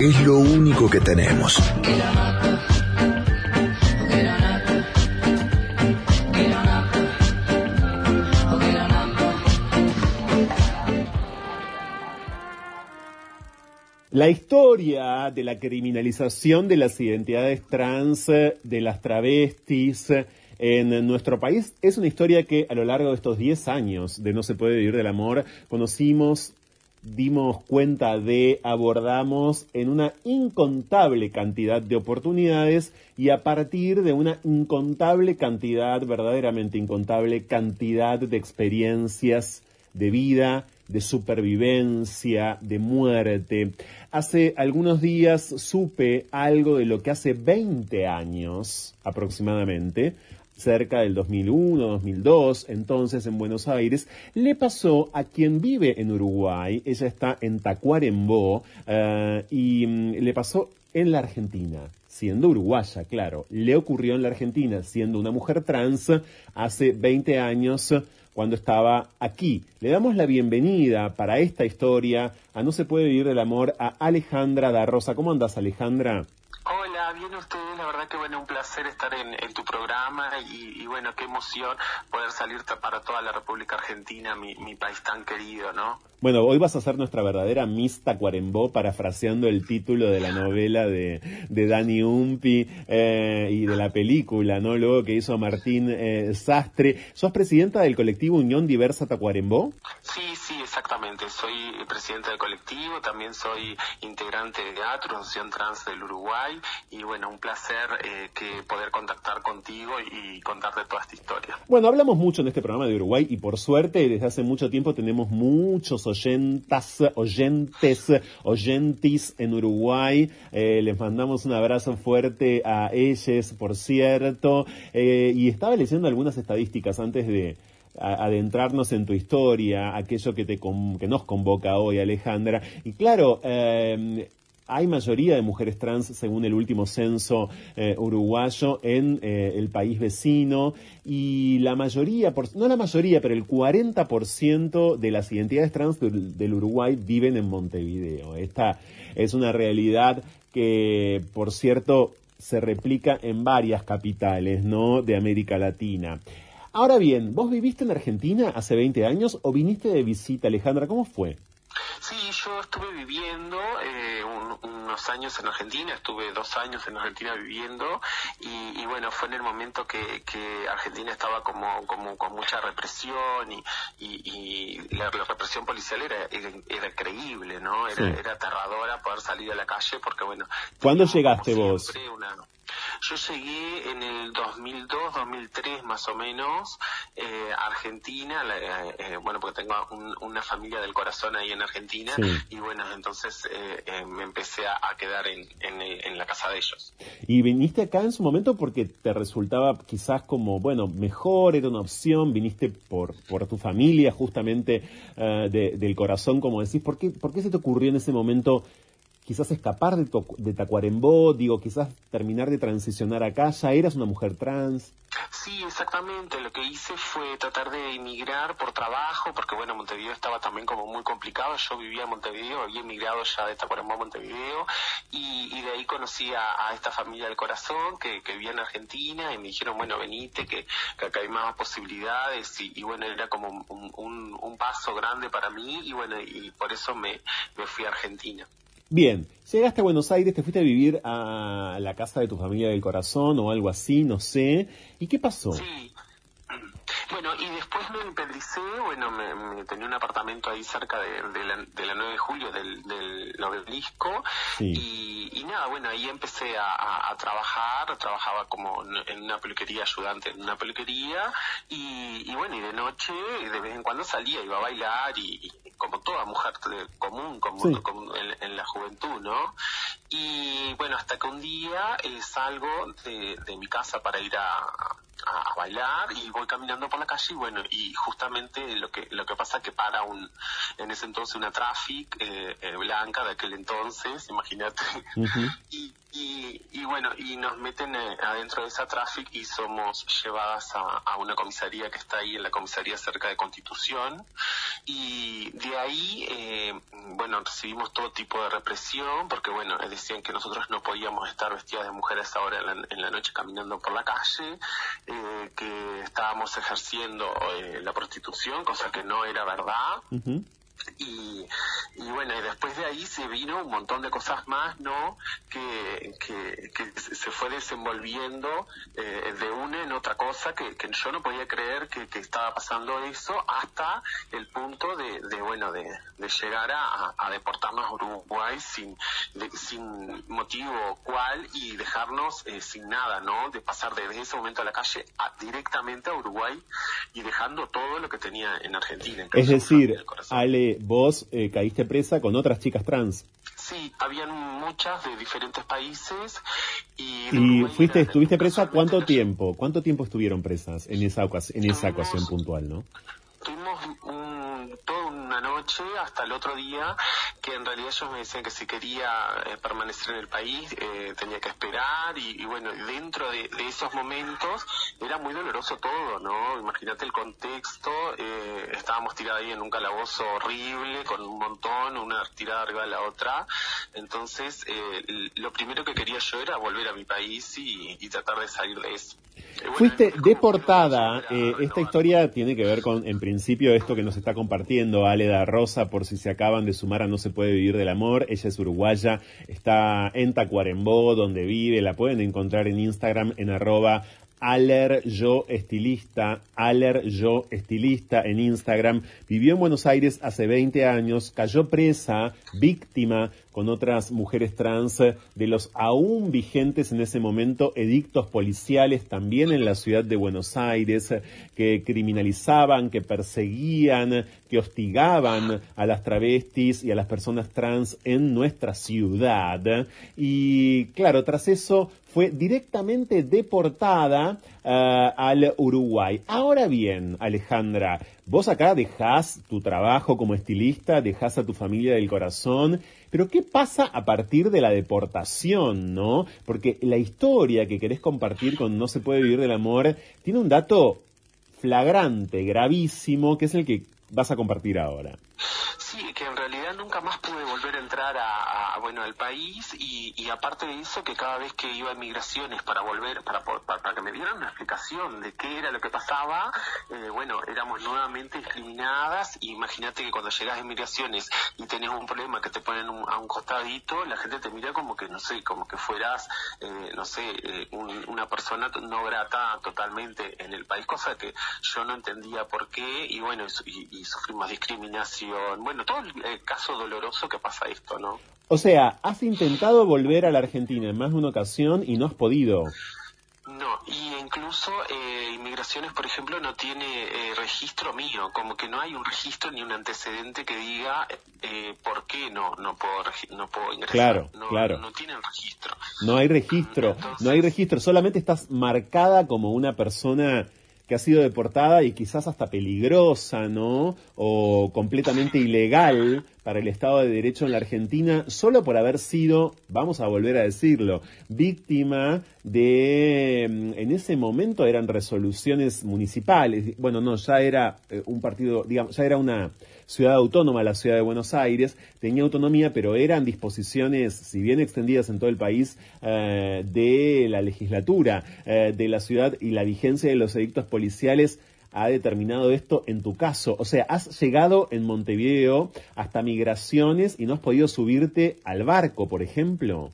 Es lo único que tenemos. La historia de la criminalización de las identidades trans, de las travestis en nuestro país es una historia que a lo largo de estos 10 años de No se puede vivir del amor conocimos, dimos cuenta de, abordamos en una incontable cantidad de oportunidades y a partir de una incontable cantidad, verdaderamente incontable cantidad de experiencias de vida, de supervivencia, de muerte. Hace algunos días supe algo de lo que hace 20 años aproximadamente, cerca del 2001, 2002, entonces en Buenos Aires, le pasó a quien vive en Uruguay, ella está en Tacuarembó, eh, y mm, le pasó en la Argentina, siendo uruguaya, claro. Le ocurrió en la Argentina, siendo una mujer trans, hace 20 años, cuando estaba aquí. Le damos la bienvenida para esta historia a No se puede vivir del amor a Alejandra da Rosa. ¿Cómo andas, Alejandra? Bien ustedes, la verdad que bueno, un placer estar en, tu programa y, bueno, qué emoción poder salir para toda la República Argentina, mi, mi país tan querido, ¿no? Bueno, hoy vas a ser nuestra verdadera Miss Tacuarembó, parafraseando el título de la novela de, de Dani Umpi eh, y de la película, ¿no? Luego que hizo Martín eh, Sastre. ¿Sos presidenta del colectivo Unión Diversa Tacuarembó? Sí, sí, exactamente. Soy presidente del colectivo, también soy integrante de Teatro, Asociación Trans del Uruguay y bueno, un placer eh, que poder contactar contigo y contarte toda esta historia. Bueno, hablamos mucho en este programa de Uruguay y por suerte desde hace mucho tiempo tenemos muchos oyentas, oyentes, oyentis en Uruguay. Eh, les mandamos un abrazo fuerte a ellos, por cierto. Eh, y estaba leyendo algunas estadísticas antes de adentrarnos en tu historia, aquello que, te que nos convoca hoy, Alejandra. Y claro, eh, hay mayoría de mujeres trans, según el último censo eh, uruguayo, en eh, el país vecino. Y la mayoría, por- no la mayoría, pero el 40% de las identidades trans del, Uruguay viven en Montevideo. Esta es una realidad que, por cierto, se replica en varias capitales. De América Latina. Ahora bien, ¿vos viviste en Argentina hace 20 años o viniste de visita, Alejandra? ¿Cómo fue? Sí, yo estuve viviendo eh, un- unos años en Argentina, estuve dos años en Argentina viviendo y, y bueno, fue en el momento que, que Argentina estaba como, como con mucha represión y, y- y la, la represión policial era, era, era creíble, ¿no? Era, Sí. era aterradora poder salir a la calle porque bueno, ¿Cuándo llegaste vos? una- Yo llegué en el 2002, 2003 más o menos, eh, Argentina, la- eh, eh, bueno, porque tengo un- una familia del corazón ahí en Argentina, Sí. y bueno, entonces eh, eh, me empecé a, a quedar en, en, el- en la casa de ellos. Y viniste acá en su momento porque te resultaba quizás como, bueno, mejor, era una opción, viniste por, por tu familia justamente eh, de- del corazón, como decís. ¿Por qué, ¿Por qué se te ocurrió en ese momento quizás escapar de, de Tacuarembó, digo, quizás terminar de transicionar acá? ¿Ya eras una mujer trans? Sí, exactamente. Lo que hice fue tratar de emigrar por trabajo, porque bueno, Montevideo estaba también como muy complicado. Yo vivía en Montevideo, había emigrado ya de Tacuarembó a Montevideo, y, de ahí conocí a, esta familia del corazón que, que vivía en Argentina, y me dijeron, bueno, venite, que, que acá hay más posibilidades, y, bueno, era como un, un- paso grande para mí, y bueno, y por eso me fui a Argentina. Bien, llegaste a Buenos Aires, te fuiste a vivir a la casa de tu familia del corazón o algo así, no sé. ¿Y qué pasó? Sí. Bueno, y después me independicé, bueno, me, me tenía un apartamento ahí cerca de, de la, de la 9 de julio del, del obelisco Sí. y, y nada, bueno, ahí empecé a, a- a trabajar, trabajaba como en- una peluquería, ayudante en una peluquería y, y bueno, y de noche de vez en cuando salía, iba a bailar y como toda mujer común, como, Sí. en, en la juventud, ¿no? Y bueno, hasta que un día eh, salgo de, de mi casa para ir a, a- a bailar y voy caminando por la calle y bueno, y justamente lo que lo que pasa que para un en ese entonces una traffic eh, eh, blanca de aquel entonces, imagínate. [LAUGHS] Y, y, y bueno, y nos meten eh, adentro de esa traffic y somos llevadas a, a una comisaría que está ahí en la comisaría cerca de Constitución. Y de ahí, eh, bueno, recibimos todo tipo de represión porque, bueno, decían que nosotros no podíamos estar vestidas de mujeres ahora en la, en la noche caminando por la calle, eh, que estábamos ejerciendo eh, la prostitución, cosa que no era verdad. Y, y bueno, y después de ahí se vino un montón de cosas más, ¿no? Que, que, que se fue desenvolviendo eh, de una en otra cosa que, que yo no podía creer que, que estaba pasando eso hasta el punto de, de bueno, de, de llegar a, a deportarnos a Uruguay sin, de- sin motivo cual y dejarnos eh, sin nada, ¿no? De pasar desde ese momento a la calle a- directamente a Uruguay y dejando todo lo que tenía en Argentina. en Es decir, Ale, vos eh, caíste presa con otras chicas trans. Sí, habían muchas de diferentes países y, ¿Y fuiste, estuviste presa cuánto tiempo? ¿Cuánto tiempo estuvieron presas en esa, en esa ocasión puntual, no? Una noche hasta el otro día que en realidad ellos me decían que si quería eh, permanecer en el país eh, tenía que esperar y, y bueno, dentro de, de esos momentos era muy doloroso todo, ¿no? Imagínate el contexto, eh, estábamos tirados ahí en un calabozo horrible con un montón, una tirada arriba de la otra, entonces eh, lo primero que quería yo era volver a mi país y, y tratar de salir de eso. Fuiste deportada. eh, esta historia tiene que ver con, en principio, esto que nos está compartiendo Aleda Rosa, por si se acaban de sumar a No se puede vivir del amor. Ella es uruguaya, está en Tacuarembó, donde vive. La pueden encontrar en Instagram en arroba Aler Yo Estilista, Aler Yo Estilista en Instagram. Vivió en Buenos Aires hace 20 años, cayó presa, víctima con otras mujeres trans de los aún vigentes en ese momento edictos policiales también en la ciudad de Buenos Aires que criminalizaban, que perseguían, que hostigaban a las travestis y a las personas trans en nuestra ciudad. Y claro, tras eso fue directamente deportada ah, al Uruguay. Ahora bien, Alejandra, vos acá dejás tu trabajo como estilista, dejás a tu familia del corazón, pero ¿qué pasa a partir de la deportación, no? Porque la historia que querés compartir con No se puede vivir del amor tiene un dato flagrante, gravísimo, que es el que vas a compartir ahora. Sí, que en realidad nunca más pude volver a entrar a, bueno al país y, y aparte de eso que cada vez que iba a migraciones para volver para, para, para que me dieran una explicación de qué era lo que pasaba, eh, bueno éramos nuevamente discriminadas. Y Imagínate que cuando llegas a migraciones y tenés un problema que te ponen un- a un costadito, la gente te mira como que no sé, como que fueras eh, no sé eh, un- una persona no grata totalmente en el país, cosa que yo no entendía por qué y bueno y sufrimos discriminación, bueno todo el, el caso doloroso que pasa esto, ¿no? O sea, has intentado volver a la Argentina en más de una ocasión y no has podido. No, y incluso eh, Inmigraciones, por ejemplo, no tiene eh, registro mío, como que no hay un registro ni un antecedente que diga eh, por qué no no puedo no puedo ingresar. Claro, no, claro. No tienen registro. No hay registro, no hay registro, solamente estás marcada como una persona que ha sido deportada y quizás hasta peligrosa, ¿no? O completamente ilegal para el Estado de Derecho en la Argentina, solo por haber sido, vamos a volver a decirlo, víctima de, mm, en ese momento eran resoluciones municipales, bueno, no, ya era eh, un partido, digamos, ya era una ciudad autónoma, la ciudad de Buenos Aires, tenía autonomía, pero eran disposiciones, si bien extendidas en todo el país, eh, de la legislatura eh, de la ciudad y la vigencia de los edictos policiales ha determinado esto en tu caso. O sea, has llegado en Montevideo hasta migraciones y no has podido subirte al barco, por ejemplo.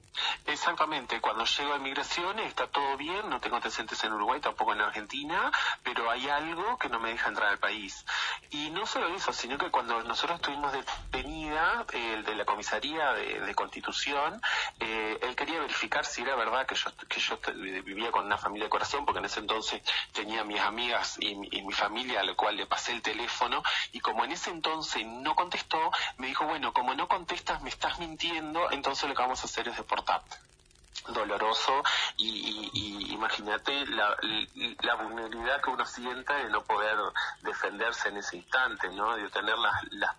Exactamente, cuando llego a Inmigraciones está todo bien, no tengo antecedentes en Uruguay, tampoco en Argentina, pero hay algo que no me deja entrar al país. Y no solo eso, sino que cuando nosotros estuvimos detenida, el de la comisaría de, Constitución, eh, él quería verificar si era verdad que yo, que yo vivía con una familia de corazón, porque en ese entonces tenía mis amigas y, y mi familia, a la cual le pasé el teléfono, y como en ese entonces no contestó, me dijo, bueno, como no contestas, me estás mintiendo, entonces lo que vamos a hacer es deportarte doloroso y, y- y imagínate la, la vulnerabilidad que uno sienta de no poder defenderse en ese instante, ¿no? De tener las, las,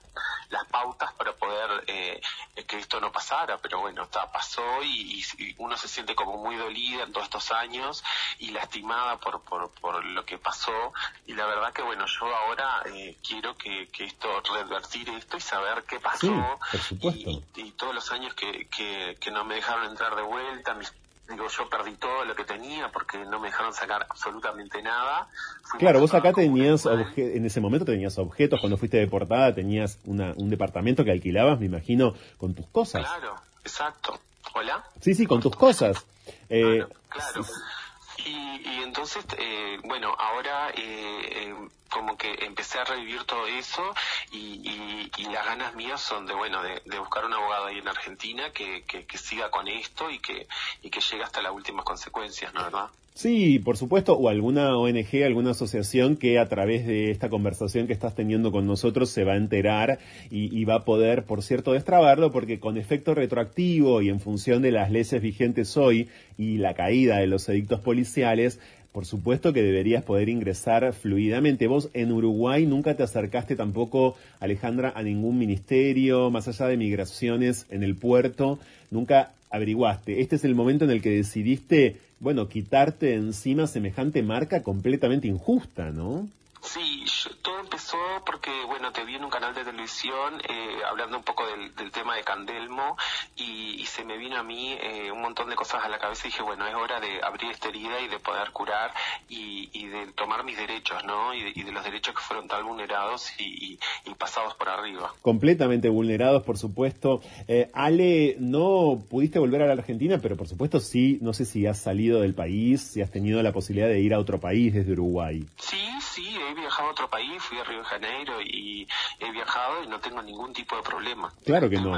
las pautas para poder eh, que esto no pasara, pero bueno, está, pasó y, y- uno se siente como muy dolida en todos estos años y lastimada por, por, por lo que pasó y la verdad que bueno, yo ahora eh, quiero que, que esto, revertir esto y saber qué pasó Sí, por supuesto. y todos los años que, que, que no me dejaron entrar de vuelta, mis- digo, yo perdí todo lo que tenía porque no me dejaron sacar absolutamente nada. Claro, vos acá tenías, obje- en ese momento tenías objetos, cuando fuiste deportada tenías una- un departamento que alquilabas, me imagino, con tus cosas. Claro, exacto. Hola. Sí, sí, con tus cosas. Eh, Claro. Y, y entonces, eh, bueno, ahora eh, eh, como que empecé a revivir todo eso y, las ganas mías son de, bueno, de, buscar un abogado ahí en Argentina que, que, que siga con esto y que, y que llegue hasta las últimas consecuencias, ¿no verdad? Sí, por supuesto, o alguna ONG, alguna asociación que a través de esta conversación que estás teniendo con nosotros se va a enterar y, y va a poder, por cierto, destrabarlo, porque con efecto retroactivo y en función de las leyes vigentes hoy y la caída de los edictos policiales, por supuesto que deberías poder ingresar fluidamente. Vos en Uruguay nunca te acercaste tampoco, Alejandra, a ningún ministerio, más allá de migraciones en el puerto, nunca averiguaste. Este es el momento en el que decidiste, bueno, quitarte encima semejante marca completamente injusta, ¿no? Sí, yo- todo empezó porque, bueno, te vi en un canal de televisión eh, hablando un poco del, del tema de Candelmo y, y se me vino a mí eh, un montón de cosas a la cabeza y dije, bueno, es hora de abrir esta herida y de poder curar y, y de tomar mis derechos, ¿no? Y de, y de los derechos que fueron tan vulnerados y pasados por arriba. Completamente vulnerados, por supuesto. Eh, Ale, no pudiste volver a la Argentina, pero por supuesto sí, no sé si has salido del país, si has tenido la posibilidad de ir a otro país desde Uruguay. Sí, sí, he viajado a otro país, fui a Río de Janeiro y he viajado y no tengo ningún tipo de problema. Claro que no.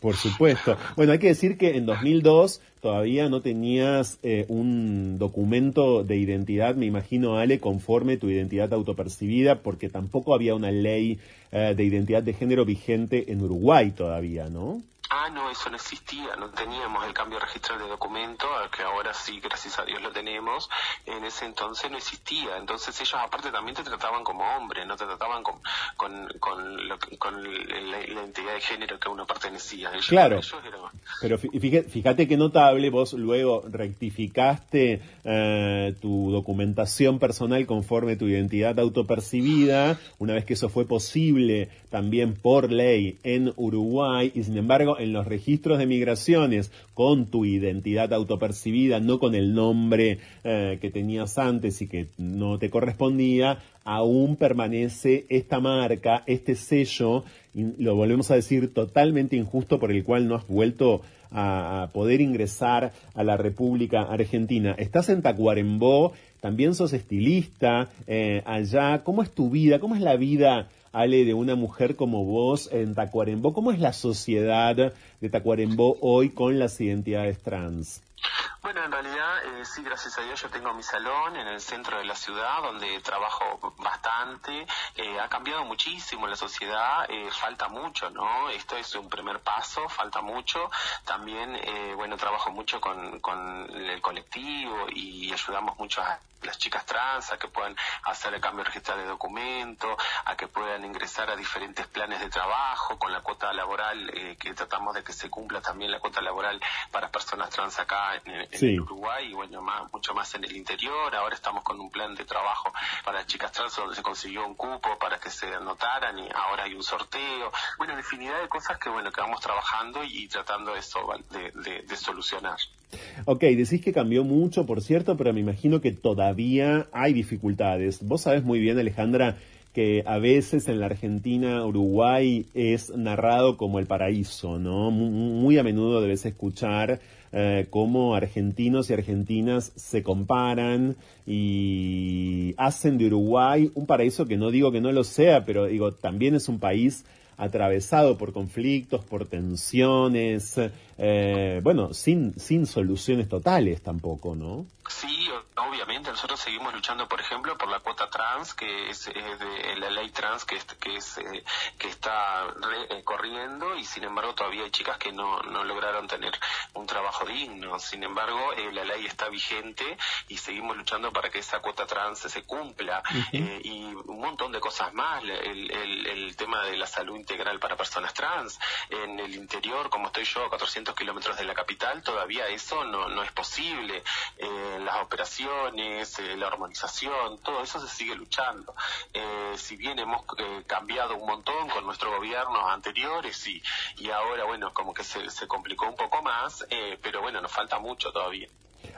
Por supuesto. Bueno, hay que decir que en 2002 todavía no tenías eh, un documento de identidad, me imagino, Ale, conforme tu identidad autopercibida, porque tampoco había una ley eh, de identidad de género vigente en Uruguay todavía, ¿no? Ah, no, eso no existía, no teníamos el cambio registral de documento, que ahora sí, gracias a Dios lo tenemos, en ese entonces no existía. Entonces ellos aparte también te trataban como hombre, no te trataban con, con, con, lo que- con la, la identidad de género que uno pertenecía. Ellos, Claro. ellos eran- Pero fí- fíjate, fíjate que notable, vos luego rectificaste eh, tu documentación personal conforme tu identidad autopercibida, una vez que eso fue posible también por ley en Uruguay, y sin embargo en los registros de migraciones con tu identidad autopercibida, no con el nombre eh, que tenías antes y que no te correspondía, aún permanece esta marca, este sello, y lo volvemos a decir, totalmente injusto por el cual no has vuelto a, poder ingresar a la República Argentina. Estás en Tacuarembó, también sos estilista eh, allá. ¿Cómo es tu vida? ¿Cómo es la vida, Ale, de una mujer como vos en Tacuarembó? ¿Cómo es la sociedad de Tacuarembó hoy con las identidades trans? Bueno, en realidad, eh, sí, gracias a Dios, yo tengo mi salón en el centro de la ciudad donde trabajo bastante. Eh, ha cambiado muchísimo la sociedad, eh, falta mucho, ¿no? Esto es un primer paso, falta mucho. También, eh, bueno, trabajo mucho con, con el colectivo y ayudamos mucho a las chicas trans a que puedan hacer el cambio registral de documento, a que puedan ingresar a diferentes planes de trabajo con la cuota laboral, que tratamos de que se cumpla también la cuota laboral para personas trans acá en, en Sí. Uruguay y bueno, más, mucho más en el interior. Ahora estamos con un plan de trabajo para chicas trans donde se consiguió un cupo para que se anotaran y ahora hay un sorteo. Bueno, infinidad de cosas que bueno, que vamos trabajando y, y tratando eso de, de- de solucionar. Ok, decís que cambió mucho, por cierto, pero me imagino que todavía hay dificultades. Vos sabés muy bien, Alejandra, que a veces en la Argentina, Uruguay es narrado como el paraíso, ¿no? Mu- Muy, a menudo debes escuchar eh, cómo argentinos y argentinas se comparan y hacen de Uruguay un paraíso que no digo que no lo sea, pero digo, también es un país atravesado por conflictos, por tensiones, eh, bueno, sin, sin soluciones totales tampoco, ¿no? Sí, obviamente nosotros seguimos luchando, por ejemplo, por la cuota trans, que es, eh, de la ley trans que, es- que, es, eh, que está re- eh, corriendo y sin embargo todavía hay chicas que no, no lograron tener un trabajo digno. Sin embargo, eh, la ley está vigente y seguimos luchando para que esa cuota trans se cumpla eh, y un montón de cosas más. El, el- el tema de la salud integral para personas trans. En el interior, como estoy yo, a 400 kilómetros de la capital, todavía eso no, no es posible. Eh, las operaciones, eh, la hormonización, todo eso se sigue luchando. Eh, si bien hemos eh, cambiado un montón con nuestros gobiernos anteriores y, y ahora, bueno, como que se, se complicó un poco más, eh, pero bueno, nos falta mucho todavía.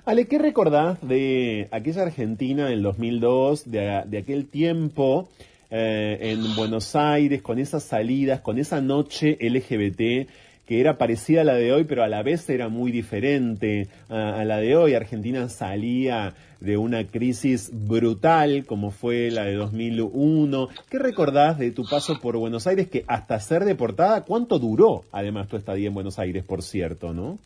Ale, ¿qué recordás de aquella Argentina del 2002, de, de aquel tiempo eh, en Buenos Aires, con esas salidas, con esa noche LGBT que era parecida a la de hoy, pero a la vez era muy diferente a, a la de hoy? Argentina salía de una crisis brutal como fue la de 2001. ¿Qué recordás de tu paso por Buenos Aires que hasta ser deportada, cuánto duró además tu estadía en Buenos Aires, por cierto, ¿no?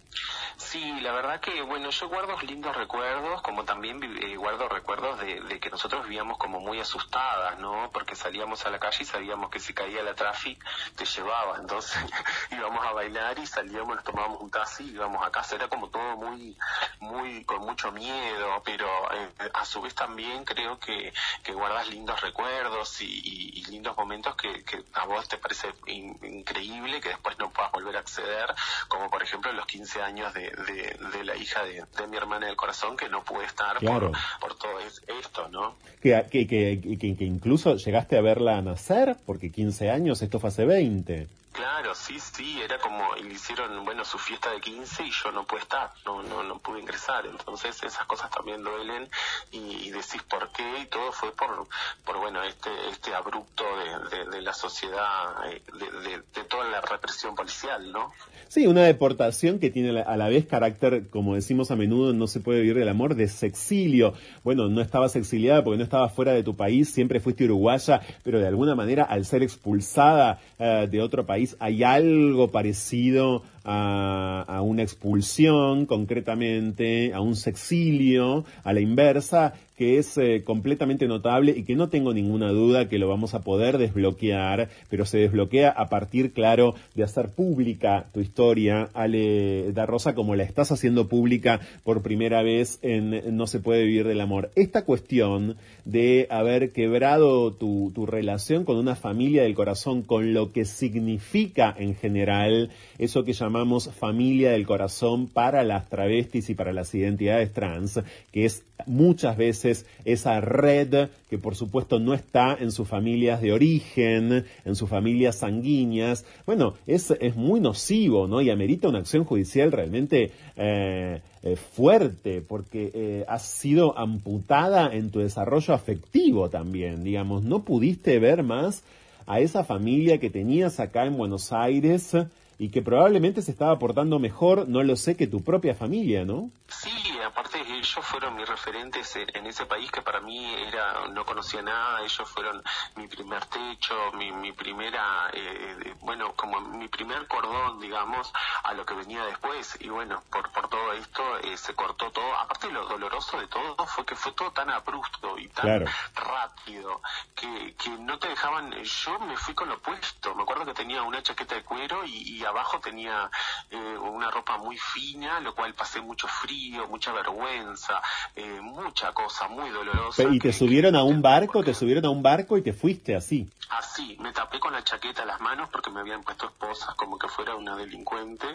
Sí, la verdad que, bueno, yo guardo lindos recuerdos, como también eh, guardo recuerdos de, de que nosotros vivíamos como muy asustadas, ¿no? Porque salíamos a la calle y sabíamos que si caía la tráfico te llevaba, entonces [LAUGHS] íbamos a bailar y salíamos, nos tomábamos un taxi y íbamos a casa, era como todo muy, muy, con mucho miedo, pero eh, a su vez también creo que, que guardas lindos recuerdos y, y- y lindos momentos que, que a vos te parece in- increíble que después no puedas volver a acceder, como por ejemplo los 15 años de, de- de la hija de, de mi hermana del corazón que no pude estar Claro. por, por todo es- esto, ¿no? Que, que, que, que- que incluso llegaste a verla nacer, porque 15 años, esto fue hace 20. Claro, sí, sí, era como, y le hicieron, bueno, su fiesta de 15 y yo no pude estar, no, no, no pude ingresar, entonces esas cosas también duelen y, y decís por qué y todo fue por, por bueno, este, este abrupto de, de- la sociedad, eh, de, de- toda la represión policial, ¿no? Sí, una deportación que tiene a la vez carácter, como decimos a menudo, no se puede vivir del amor, de sexilio. Bueno, no estabas exiliada porque no estabas fuera de tu país, siempre fuiste uruguaya, pero de alguna manera al ser expulsada de otro país hay algo parecido a, a una expulsión concretamente, a un sexilio, a la inversa, que es eh, completamente notable y que no tengo ninguna duda que lo vamos a poder desbloquear, pero se desbloquea a partir, claro, de hacer pública tu historia, Ale da Rosa, como la estás haciendo pública por primera vez en No se puede vivir del amor. Esta cuestión de haber quebrado tu, tu relación con una familia del corazón, con lo que significa en general eso que llamamos familia del corazón para las travestis y para las identidades trans, que es muchas veces esa red que por supuesto no está en sus familias de origen, en sus familias sanguíneas, bueno, es, es muy nocivo, ¿no? Y amerita una acción judicial realmente eh, eh, fuerte, porque eh, has sido amputada en tu desarrollo afectivo también, digamos, no pudiste ver más a esa familia que tenías acá en Buenos Aires y que probablemente se estaba portando mejor, no lo sé, que tu propia familia, ¿no? Sí, aparte ellos fueron mis referentes en, ese país que para mí era no conocía nada, ellos fueron mi primer techo, mi, mi primera, eh, bueno, como mi primer cordón, digamos, a lo que venía después. Y bueno, por, por todo esto eh, se cortó todo. Aparte lo doloroso de todo fue que fue todo tan abrupto y tan Claro. rápido que, que no te dejaban, yo me fui con lo opuesto. Me acuerdo que tenía una chaqueta de cuero y, y abajo tenía eh, una ropa muy fina, lo cual pasé mucho frío, mucha vergüenza, eh, mucha cosa muy dolorosa. Y te subieron a un barco, te subieron a un barco y te fuiste así. Así, me tapé con la chaqueta las manos porque me habían puesto esposas como que fuera una delincuente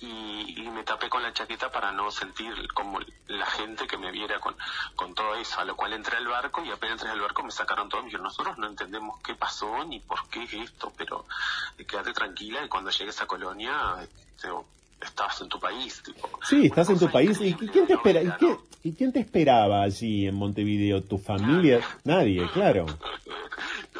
y, y me tapé con la chaqueta para no sentir como la gente que me viera con, con todo eso, a lo cual entré al barco y apenas entré al barco me sacaron todo, me dijeron, nosotros no entendemos qué pasó ni por qué es esto, pero eh, quédate tranquila y cuando llegues a Colonia estás en tu país. Tipo, Sí, estás en tu país. ¿Y qui- quién te espera? ¿Y, qué- y quién te esperaba allí en Montevideo? ¿Tu familia? Nadie, claro. [LAUGHS]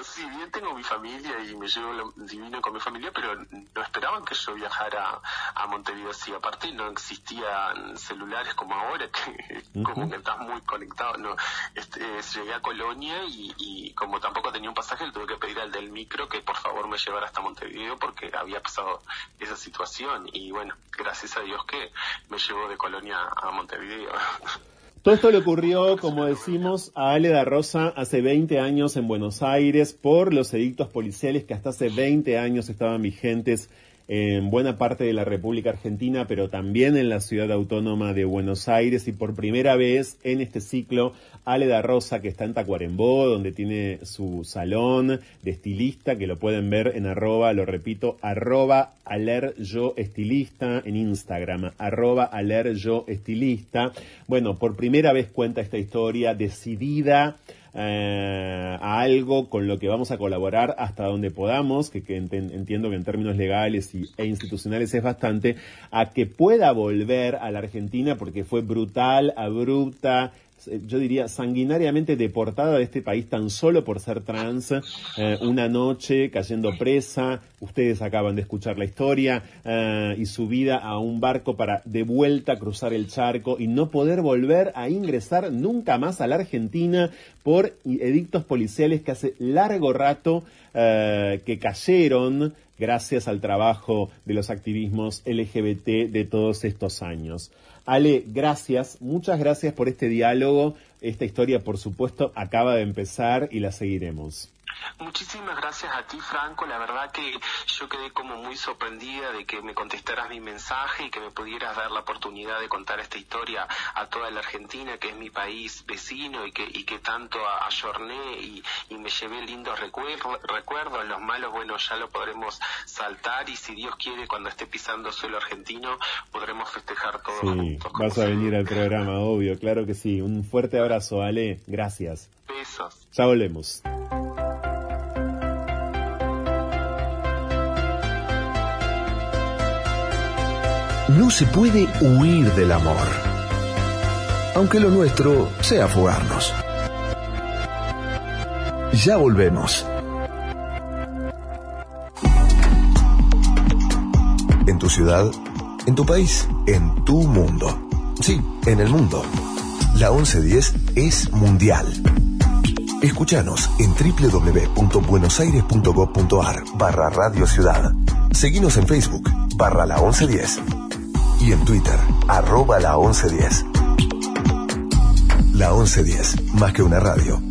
Si bien tengo mi familia y me llevo lo divino con mi familia, pero no esperaban que yo viajara a Montevideo así. Aparte no existían celulares como ahora, que [LAUGHS] como que estás muy conectado. No, este, eh, llegué a Colonia y, y como tampoco tenía un pasaje, le tuve que pedir al del micro que por favor me llevara hasta Montevideo porque había pasado esa situación. Y bueno, gracias a Dios que me llevó de Colonia a Montevideo. [LAUGHS] Todo esto le ocurrió, como decimos, a Ale da Rosa hace 20 años en Buenos Aires por los edictos policiales que hasta hace 20 años estaban vigentes en buena parte de la República Argentina, pero también en la ciudad autónoma de Buenos Aires y por primera vez en este ciclo Ale da Rosa que está en Tacuarembó, donde tiene su salón de estilista, que lo pueden ver en arroba, lo repito, arroba aleryo estilista en Instagram, arroba aleryo estilista. Bueno, por primera vez cuenta esta historia decidida eh, a algo con lo que vamos a colaborar hasta donde podamos, que, que entiendo que en términos legales y, e institucionales es bastante, a que pueda volver a la Argentina porque fue brutal, abrupta, yo diría sanguinariamente deportada de este país tan solo por ser trans, eh, una noche cayendo presa, ustedes acaban de escuchar la historia, eh, y subida a un barco para de vuelta cruzar el charco y no poder volver a ingresar nunca más a la Argentina por edictos policiales que hace largo rato eh, que cayeron gracias al trabajo de los activismos LGBT de todos estos años. Ale, gracias, muchas gracias por este diálogo. Esta historia, por supuesto, acaba de empezar y la seguiremos. Muchísimas gracias a ti, Franco. La verdad que yo quedé como muy sorprendida de que me contestaras mi mensaje y que me pudieras dar la oportunidad de contar esta historia a toda la Argentina, que es mi país vecino y que, y que tanto ayorné y, y me llevé lindos recuerdos, recuerdos. Los malos, bueno, ya lo podremos saltar y si Dios quiere, cuando esté pisando suelo argentino, podremos festejar todos Sí, juntos. vas a venir al programa, obvio, claro que sí. Un fuerte abrazo, Ale, gracias. Besos. Ya volvemos. No se puede huir del amor, aunque lo nuestro sea fugarnos. Ya volvemos. En tu ciudad, en tu país, en tu mundo. Sí, en el mundo. La 1110 es mundial. Escúchanos en www.buenosaires.gov.ar barra Radio Ciudad. Seguinos en Facebook barra la 1110. Y en Twitter, arroba la 1110. La 1110, más que una radio,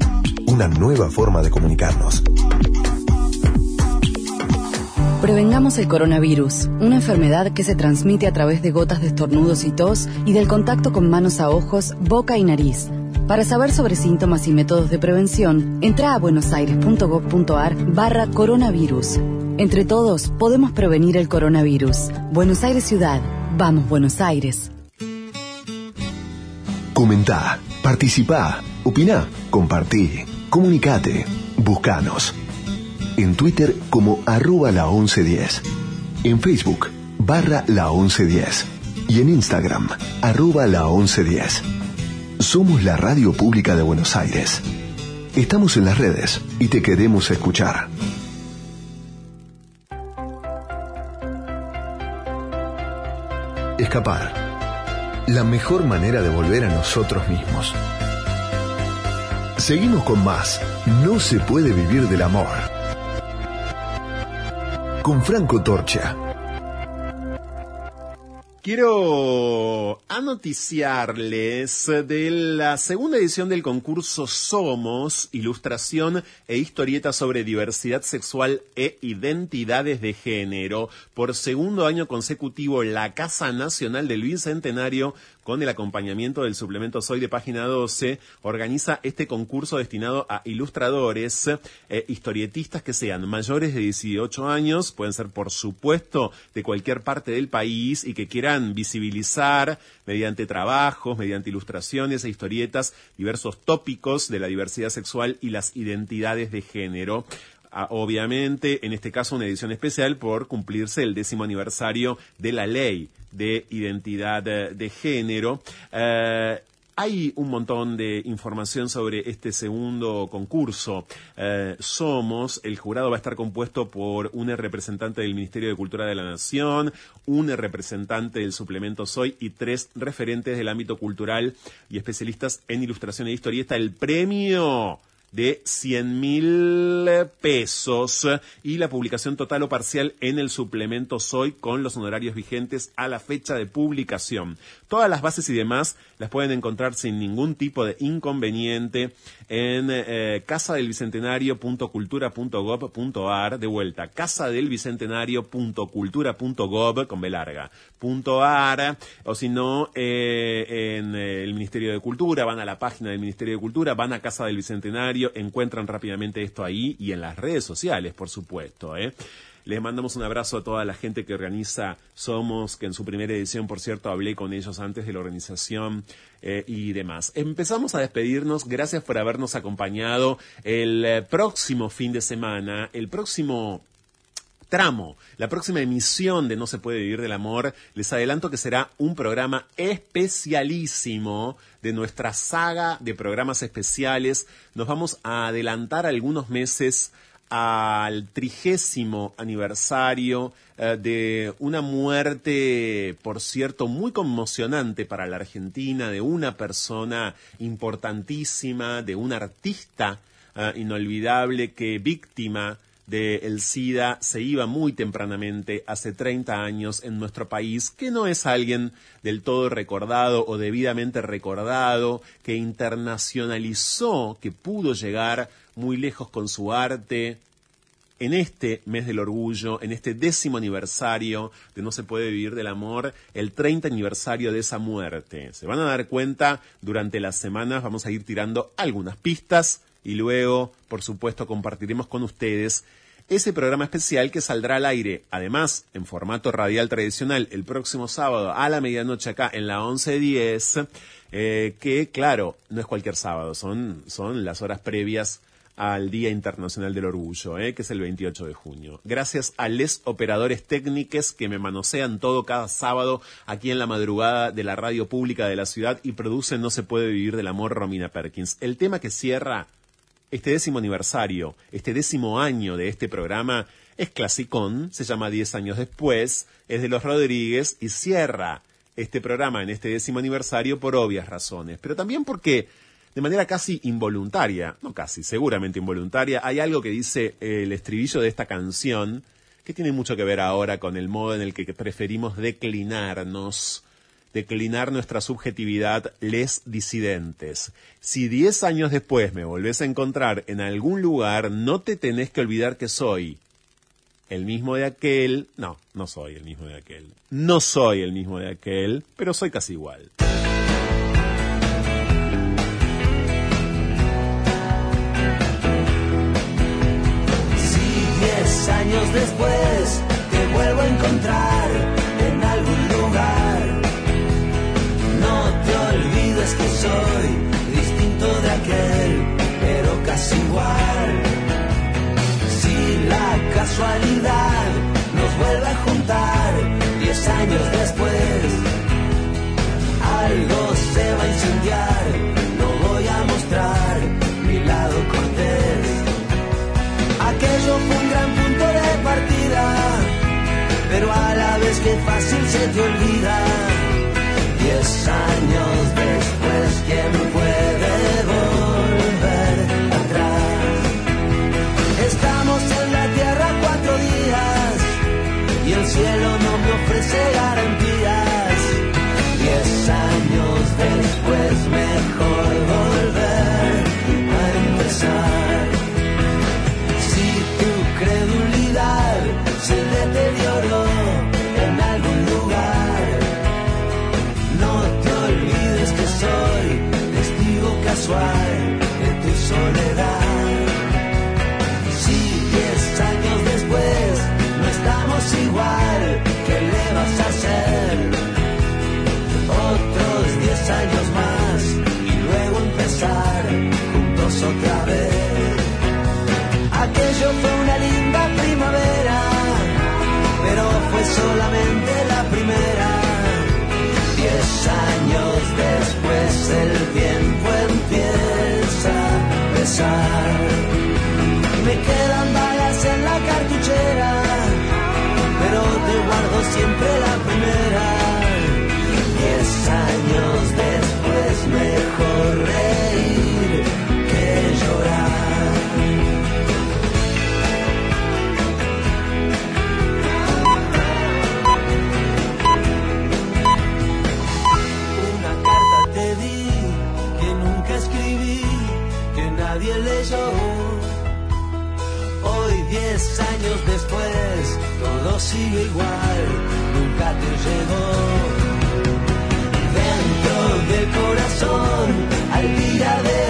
una nueva forma de comunicarnos. Prevengamos el coronavirus, una enfermedad que se transmite a través de gotas de estornudos y tos y del contacto con manos a ojos, boca y nariz. Para saber sobre síntomas y métodos de prevención, entra a buenosaires.gov.ar barra coronavirus. Entre todos podemos prevenir el coronavirus. Buenos Aires Ciudad. Vamos Buenos Aires. Comentá, participá, opina, compartí, comunicate, buscanos. En Twitter como arroba la 1110. En Facebook barra la 1110. Y en Instagram arroba la 1110. Somos la radio pública de Buenos Aires. Estamos en las redes y te queremos escuchar. Escapar. La mejor manera de volver a nosotros mismos. Seguimos con más. No se puede vivir del amor. Con Franco Torcha. Quiero anoticiarles de la segunda edición del concurso Somos, Ilustración e Historieta sobre Diversidad Sexual e Identidades de Género. Por segundo año consecutivo, la Casa Nacional del Bicentenario con el acompañamiento del suplemento Soy de Página 12, organiza este concurso destinado a ilustradores, eh, historietistas que sean mayores de 18 años, pueden ser por supuesto de cualquier parte del país y que quieran visibilizar mediante trabajos, mediante ilustraciones e historietas diversos tópicos de la diversidad sexual y las identidades de género. Obviamente, en este caso, una edición especial por cumplirse el décimo aniversario de la ley de identidad eh, de género. Eh, hay un montón de información sobre este segundo concurso. Eh, Somos, el jurado va a estar compuesto por un representante del Ministerio de Cultura de la Nación, un representante del suplemento Soy y tres referentes del ámbito cultural y especialistas en ilustración e historieta. El premio de 100 mil pesos y la publicación total o parcial en el suplemento Soy con los honorarios vigentes a la fecha de publicación. Todas las bases y demás las pueden encontrar sin ningún tipo de inconveniente en eh, casadelbicentenario.cultura.gov.ar de vuelta, casadelbicentenario.cultura.gov con B larga, punto ar, o si no, eh, en eh, el Ministerio de Cultura, van a la página del Ministerio de Cultura, van a Casa del Bicentenario, encuentran rápidamente esto ahí y en las redes sociales, por supuesto. ¿eh? Les mandamos un abrazo a toda la gente que organiza Somos, que en su primera edición, por cierto, hablé con ellos antes de la organización eh, y demás. Empezamos a despedirnos. Gracias por habernos acompañado el eh, próximo fin de semana, el próximo tramo, la próxima emisión de No se puede vivir del amor, les adelanto que será un programa especialísimo de nuestra saga de programas especiales. Nos vamos a adelantar algunos meses al trigésimo aniversario eh, de una muerte, por cierto, muy conmocionante para la Argentina, de una persona importantísima, de un artista eh, inolvidable que víctima del SIDA se iba muy tempranamente, hace 30 años, en nuestro país, que no es alguien del todo recordado o debidamente recordado, que internacionalizó, que pudo llegar muy lejos con su arte, en este mes del orgullo, en este décimo aniversario de No se puede vivir del amor, el 30 aniversario de esa muerte. Se van a dar cuenta, durante las semanas vamos a ir tirando algunas pistas y luego, por supuesto, compartiremos con ustedes ese programa especial que saldrá al aire, además, en formato radial tradicional, el próximo sábado a la medianoche acá en la 11.10, eh, que claro, no es cualquier sábado, son, son las horas previas al Día Internacional del Orgullo, eh, que es el 28 de junio. Gracias a les operadores técnicos que me manosean todo cada sábado aquí en la madrugada de la radio pública de la ciudad y producen No se puede vivir del amor Romina Perkins. El tema que cierra este décimo aniversario, este décimo año de este programa, es clasicón, se llama Diez años después, es de los Rodríguez y cierra este programa en este décimo aniversario por obvias razones, pero también porque de manera casi involuntaria, no casi, seguramente involuntaria, hay algo que dice el estribillo de esta canción, que tiene mucho que ver ahora con el modo en el que preferimos declinarnos, declinar nuestra subjetividad les disidentes. Si diez años después me volvés a encontrar en algún lugar, no te tenés que olvidar que soy el mismo de aquel. No, no soy el mismo de aquel. No soy el mismo de aquel, pero soy casi igual. Si diez años después te vuelvo a encontrar olvides que soy distinto de aquel, pero casi igual. Si la casualidad nos vuelve a juntar diez años después, algo se va a incendiar, no voy a mostrar mi lado cortés. Aquello fue un gran punto de partida, pero a la vez que fácil se te olvida. Diez años después, ¿quién puede volver atrás? Estamos en la tierra cuatro días y el cielo no me ofrece Otros diez años más y luego empezar juntos otra vez. Aquello fue una linda primavera, pero fue solamente la primera. Diez años después el tiempo empieza a pesar. Me quedan balas en la cartuchera, siempre la primera. Diez años después mejor reír que llorar. Una carta te di que nunca escribí, que nadie leyó. Hoy, diez años después, todo sigue igual, nunca te llegó. Dentro del corazón, al día de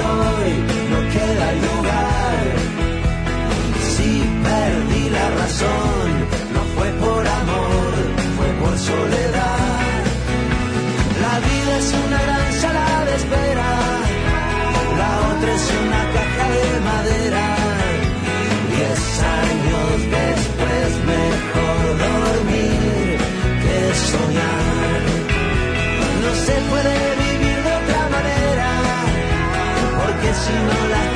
起落来。